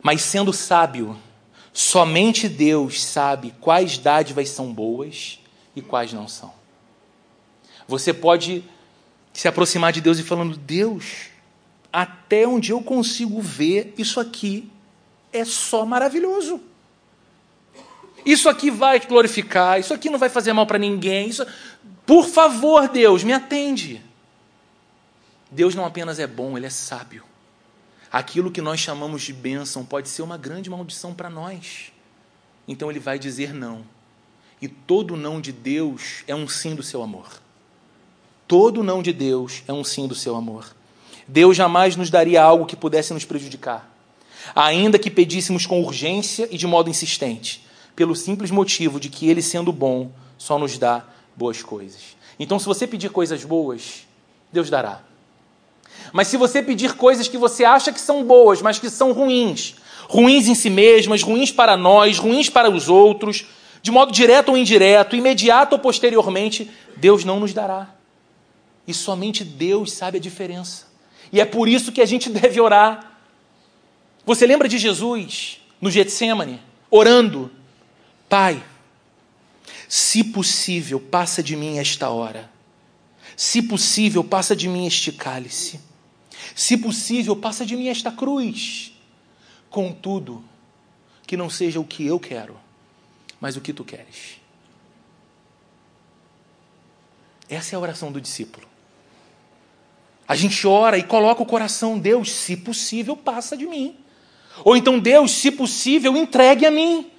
S1: Mas sendo sábio, somente Deus sabe quais dádivas são boas e quais não são. Você pode se aproximar de Deus e falando: Deus, até onde eu consigo ver, isso aqui é só maravilhoso. Isso aqui vai te glorificar, isso aqui não vai fazer mal para ninguém. Isso... Por favor, Deus, me atende. Deus não apenas é bom, ele é sábio. Aquilo que nós chamamos de bênção pode ser uma grande maldição para nós. Então ele vai dizer não. E todo não de Deus é um sim do seu amor. Todo não de Deus é um sim do seu amor. Deus jamais nos daria algo que pudesse nos prejudicar. ainda que pedíssemos com urgência e de modo insistente, pelo simples motivo de que Ele, sendo bom, só nos dá boas coisas. Então, se você pedir coisas boas, Deus dará. Mas se você pedir coisas que você acha que são boas, mas que são ruins, ruins em si mesmas, ruins para nós, ruins para os outros, de modo direto ou indireto, imediato ou posteriormente, Deus não nos dará. E somente Deus sabe a diferença. E é por isso que a gente *laughs* deve orar. Você lembra de Jesus no Getsemane, orando: Pai, se possível, passa de mim esta hora. Se possível, passa de mim este cálice. Se possível, passa de mim esta cruz. Contudo, que não seja o que eu quero, mas o que tu queres. Essa é a oração do discípulo. A gente ora e coloca o coração, Deus, se possível, passa de mim. Ou então, Deus, se possível, entregue a mim.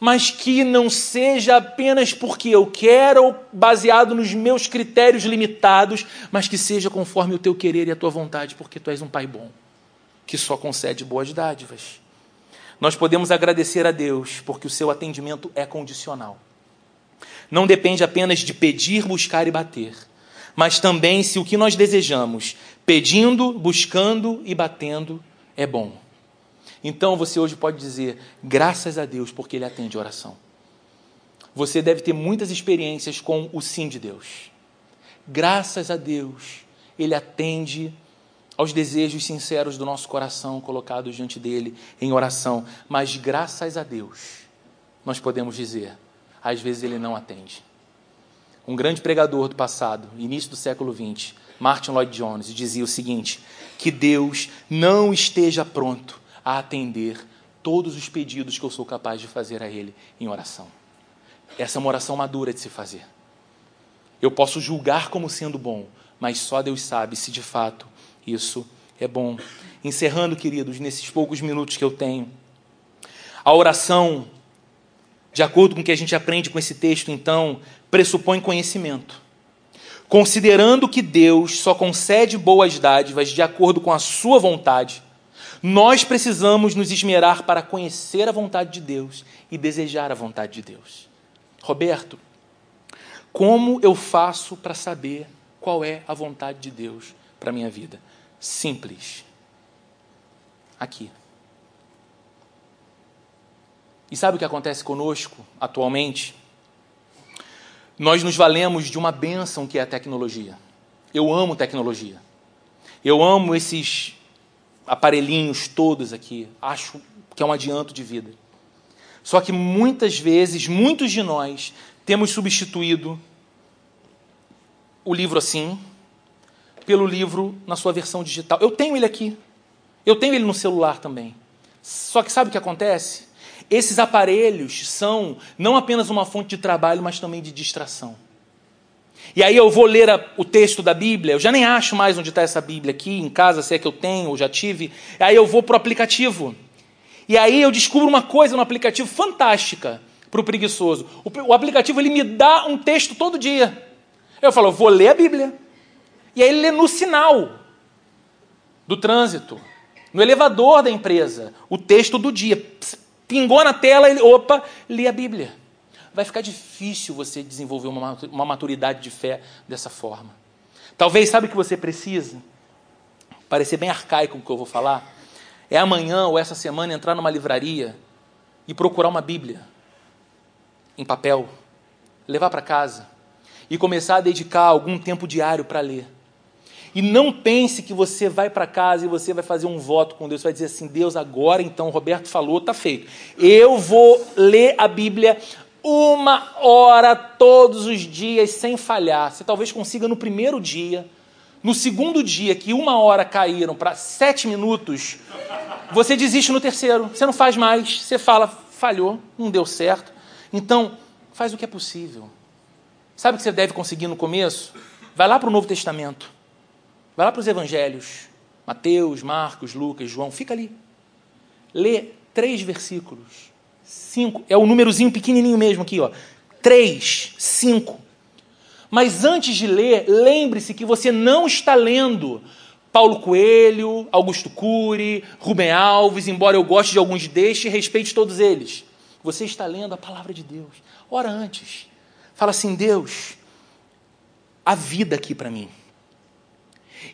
S1: Mas que não seja apenas porque eu quero, baseado nos meus critérios limitados, mas que seja conforme o teu querer e a tua vontade, porque tu és um Pai bom, que só concede boas dádivas. Nós podemos agradecer a Deus, porque o seu atendimento é condicional. Não depende apenas de pedir, buscar e bater mas também se o que nós desejamos, pedindo, buscando e batendo, é bom. Então você hoje pode dizer, graças a Deus, porque Ele atende oração. Você deve ter muitas experiências com o sim de Deus. Graças a Deus, Ele atende aos desejos sinceros do nosso coração colocados diante dele em oração. Mas graças a Deus, nós podemos dizer, às vezes Ele não atende um grande pregador do passado, início do século XX, Martin Lloyd Jones, dizia o seguinte: que Deus não esteja pronto a atender todos os pedidos que eu sou capaz de fazer a Ele em oração. Essa é uma oração madura de se fazer. Eu posso julgar como sendo bom, mas só Deus sabe se de fato isso é bom. Encerrando, queridos, nesses poucos minutos que eu tenho, a oração, de acordo com o que a gente aprende com esse texto, então, pressupõe conhecimento. Considerando que Deus só concede boas dádivas de acordo com a sua vontade, nós precisamos nos esmerar para conhecer a vontade de Deus e desejar a vontade de Deus. Roberto, como eu faço para saber qual é a vontade de Deus para a minha vida? Simples. Aqui. E sabe o que acontece conosco atualmente? nós nos valemos de uma bênção que é a tecnologia. Eu amo tecnologia. Eu amo esses aparelhinhos todos aqui. Acho que é um adianto de vida. Só que muitas vezes, muitos de nós temos substituído o livro assim pelo livro na sua versão digital. Eu tenho ele aqui. Eu tenho ele no celular também. Só que sabe o que acontece? Esses aparelhos são não apenas uma fonte de trabalho, mas também de distração. E aí eu vou ler a, o texto da Bíblia, eu já nem acho mais onde está essa Bíblia aqui, em casa, se é que eu tenho ou já tive. Aí eu vou para o aplicativo. E aí eu descubro uma coisa no aplicativo fantástica para o preguiçoso. O aplicativo ele me dá um texto todo dia. Eu falo, eu vou ler a Bíblia. E aí ele lê no sinal do trânsito, no elevador da empresa, o texto do dia. Pingou na tela, ele, opa, lê a Bíblia. Vai ficar difícil você desenvolver uma maturidade de fé dessa forma. Talvez, sabe o que você precisa? Parecer bem arcaico o que eu vou falar. É amanhã ou essa semana entrar numa livraria e procurar uma Bíblia em papel, levar para casa e começar a dedicar algum tempo diário para ler. E não pense que você vai para casa e você vai fazer um voto com Deus, vai dizer assim: Deus, agora então, Roberto falou, está feito. Eu vou ler a Bíblia uma hora todos os dias sem falhar. Você talvez consiga no primeiro dia, no segundo dia, que uma hora caíram para sete minutos, você desiste no terceiro. Você não faz mais. Você fala, falhou, não deu certo. Então, faz o que é possível. Sabe o que você deve conseguir no começo? Vai lá para o Novo Testamento. Vai lá para os evangelhos. Mateus, Marcos, Lucas, João. Fica ali. Lê três versículos. Cinco. É o númerozinho pequenininho mesmo aqui, ó. Três, cinco. Mas antes de ler, lembre-se que você não está lendo Paulo Coelho, Augusto Cury, Rubem Alves, embora eu goste de alguns destes e respeite todos eles. Você está lendo a palavra de Deus. Ora antes. Fala assim: Deus, há vida aqui para mim.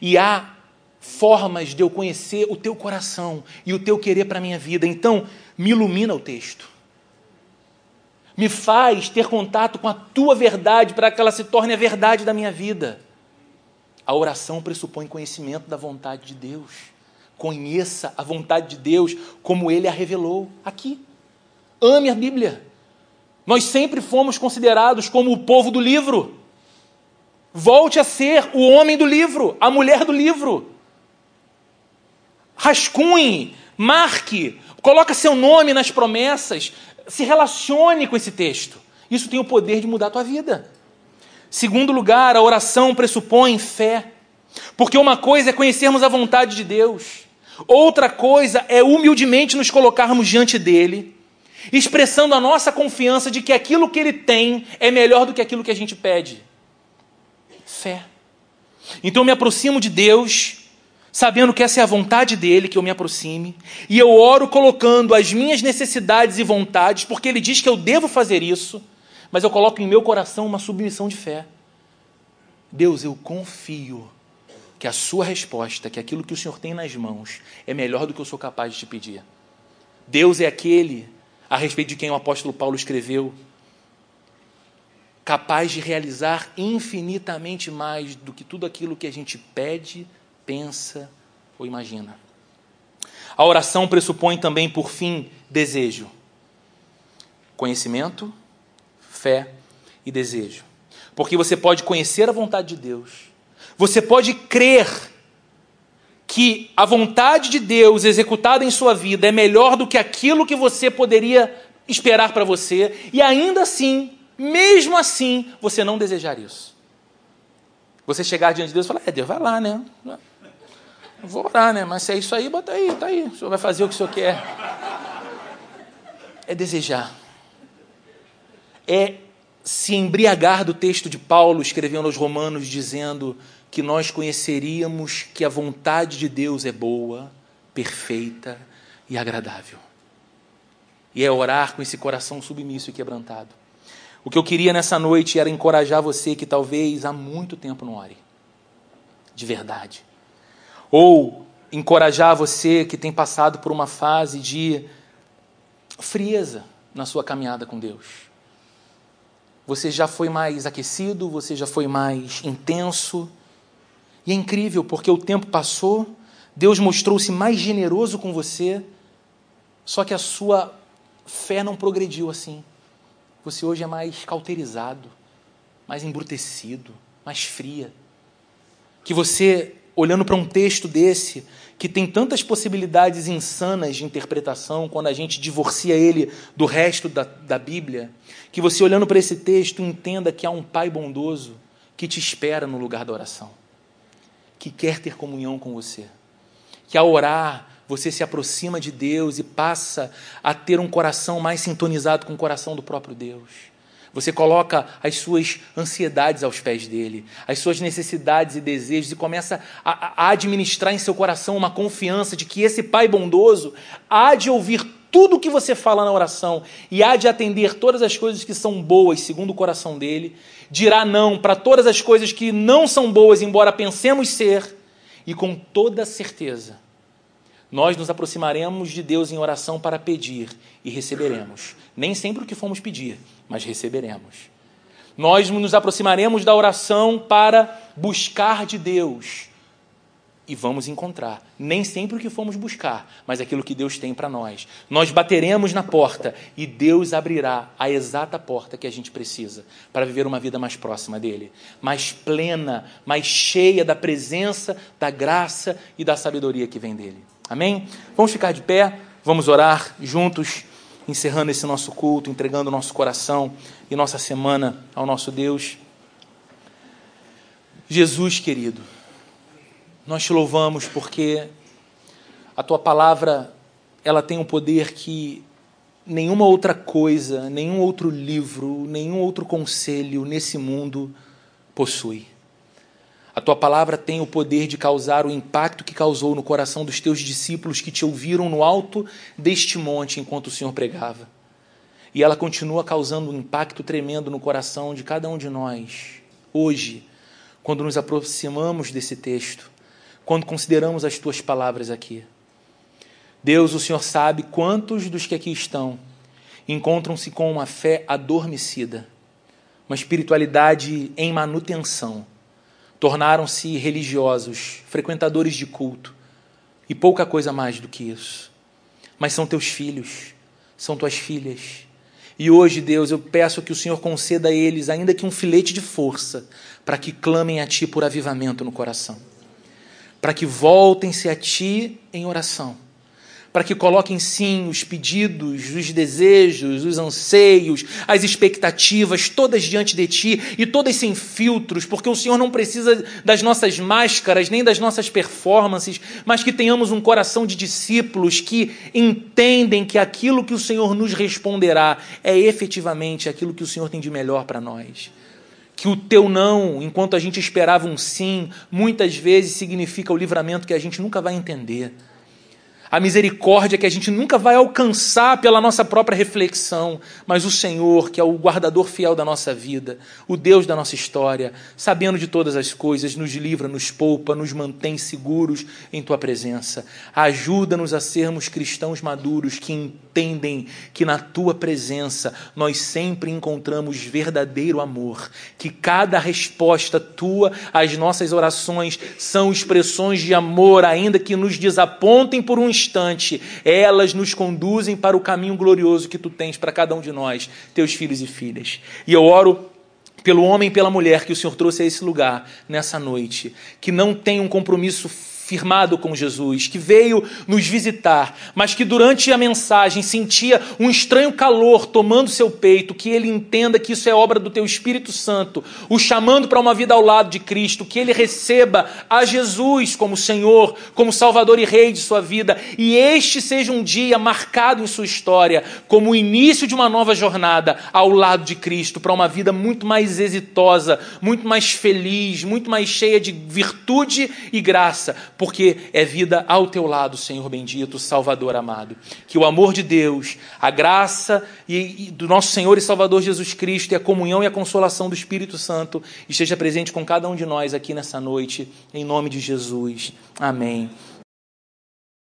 S1: E há formas de eu conhecer o teu coração e o teu querer para a minha vida. Então, me ilumina o texto. Me faz ter contato com a tua verdade para que ela se torne a verdade da minha vida. A oração pressupõe conhecimento da vontade de Deus. Conheça a vontade de Deus como ele a revelou aqui. Ame a Bíblia. Nós sempre fomos considerados como o povo do livro. Volte a ser o homem do livro, a mulher do livro. Rascunhe, marque, coloque seu nome nas promessas, se relacione com esse texto. Isso tem o poder de mudar a tua vida. Segundo lugar, a oração pressupõe fé. Porque uma coisa é conhecermos a vontade de Deus, outra coisa é humildemente nos colocarmos diante dele, expressando a nossa confiança de que aquilo que ele tem é melhor do que aquilo que a gente pede. Fé. Então eu me aproximo de Deus, sabendo que essa é a vontade dele que eu me aproxime, e eu oro colocando as minhas necessidades e vontades, porque ele diz que eu devo fazer isso mas eu coloco em meu coração uma submissão de fé. Deus, eu confio que a sua resposta, que aquilo que o Senhor tem nas mãos, é melhor do que eu sou capaz de te pedir. Deus é aquele a respeito de quem o apóstolo Paulo escreveu, capaz de realizar infinitamente mais do que tudo aquilo que a gente pede, pensa ou imagina. A oração pressupõe também, por fim, desejo, conhecimento fé e desejo. Porque você pode conhecer a vontade de Deus, você pode crer que a vontade de Deus executada em sua vida é melhor do que aquilo que você poderia esperar para você, e ainda assim, mesmo assim, você não desejar isso. Você chegar diante de Deus e falar: É, Deus, vai lá, né? vou orar, né? Mas se é isso aí, bota aí, tá aí. O senhor vai fazer o que o senhor quer. É desejar é se embriagar do texto de Paulo escrevendo aos Romanos, dizendo que nós conheceríamos que a vontade de Deus é boa, perfeita e agradável. E é orar com esse coração submisso e quebrantado. O que eu queria nessa noite era encorajar você que talvez há muito tempo não ore, de verdade. Ou encorajar você que tem passado por uma fase de frieza na sua caminhada com Deus você já foi mais aquecido, você já foi mais intenso. E é incrível, porque o tempo passou, Deus mostrou-se mais generoso com você, só que a sua fé não progrediu assim. Você hoje é mais cauterizado, mais embrutecido, mais fria. Que você, olhando para um texto desse, que tem tantas possibilidades insanas de interpretação quando a gente divorcia ele do resto da, da Bíblia, que você, olhando para esse texto, entenda que há um Pai bondoso que te espera no lugar da oração, que quer ter comunhão com você, que ao orar você se aproxima de Deus e passa a ter um coração mais sintonizado com o coração do próprio Deus. Você coloca as suas ansiedades aos pés dele, as suas necessidades e desejos, e começa a, a administrar em seu coração uma confiança de que esse Pai bondoso há de ouvir tudo o que você fala na oração e há de atender todas as coisas que são boas segundo o coração dele, dirá não para todas as coisas que não são boas, embora pensemos ser, e com toda certeza nós nos aproximaremos de Deus em oração para pedir e receberemos. Nem sempre o que fomos pedir, mas receberemos. Nós nos aproximaremos da oração para buscar de Deus e vamos encontrar. Nem sempre o que fomos buscar, mas aquilo que Deus tem para nós. Nós bateremos na porta e Deus abrirá a exata porta que a gente precisa para viver uma vida mais próxima dele, mais plena, mais cheia da presença, da graça e da sabedoria que vem dele. Amém? Vamos ficar de pé, vamos orar juntos encerrando esse nosso culto, entregando nosso coração e nossa semana ao nosso Deus. Jesus querido, nós te louvamos porque a tua palavra ela tem um poder que nenhuma outra coisa, nenhum outro livro, nenhum outro conselho nesse mundo possui. A tua palavra tem o poder de causar o impacto que causou no coração dos teus discípulos que te ouviram no alto deste monte enquanto o Senhor pregava. E ela continua causando um impacto tremendo no coração de cada um de nós, hoje, quando nos aproximamos desse texto, quando consideramos as tuas palavras aqui. Deus, o Senhor sabe quantos dos que aqui estão encontram-se com uma fé adormecida, uma espiritualidade em manutenção tornaram-se religiosos, frequentadores de culto e pouca coisa mais do que isso. Mas são teus filhos, são tuas filhas. E hoje, Deus, eu peço que o Senhor conceda a eles, ainda que um filete de força, para que clamem a Ti por avivamento no coração, para que voltem-se a Ti em oração para que coloquem sim os pedidos, os desejos, os anseios, as expectativas, todas diante de Ti e todas sem filtros, porque o Senhor não precisa das nossas máscaras nem das nossas performances, mas que tenhamos um coração de discípulos que entendem que aquilo que o Senhor nos responderá é efetivamente aquilo que o Senhor tem de melhor para nós. Que o teu não, enquanto a gente esperava um sim, muitas vezes significa o livramento que a gente nunca vai entender a misericórdia que a gente nunca vai alcançar pela nossa própria reflexão, mas o Senhor, que é o guardador fiel da nossa vida, o Deus da nossa história, sabendo de todas as coisas, nos livra, nos poupa, nos mantém seguros em tua presença. Ajuda-nos a sermos cristãos maduros que entendem que na tua presença nós sempre encontramos verdadeiro amor, que cada resposta tua às nossas orações são expressões de amor, ainda que nos desapontem por um elas nos conduzem para o caminho glorioso que tu tens para cada um de nós, teus filhos e filhas. E eu oro pelo homem e pela mulher que o Senhor trouxe a esse lugar nessa noite, que não tem um compromisso firmado com Jesus, que veio nos visitar, mas que durante a mensagem sentia um estranho calor tomando seu peito, que ele entenda que isso é obra do teu Espírito Santo, o chamando para uma vida ao lado de Cristo, que ele receba a Jesus como Senhor, como Salvador e Rei de sua vida, e este seja um dia marcado em sua história como o início de uma nova jornada ao lado de Cristo, para uma vida muito mais exitosa, muito mais feliz, muito mais cheia de virtude e graça porque é vida ao teu lado, Senhor bendito, Salvador amado. Que o amor de Deus, a graça e, e do nosso Senhor e Salvador Jesus Cristo e a comunhão e a consolação do Espírito Santo esteja presente com cada um de nós aqui nessa noite, em nome de Jesus. Amém.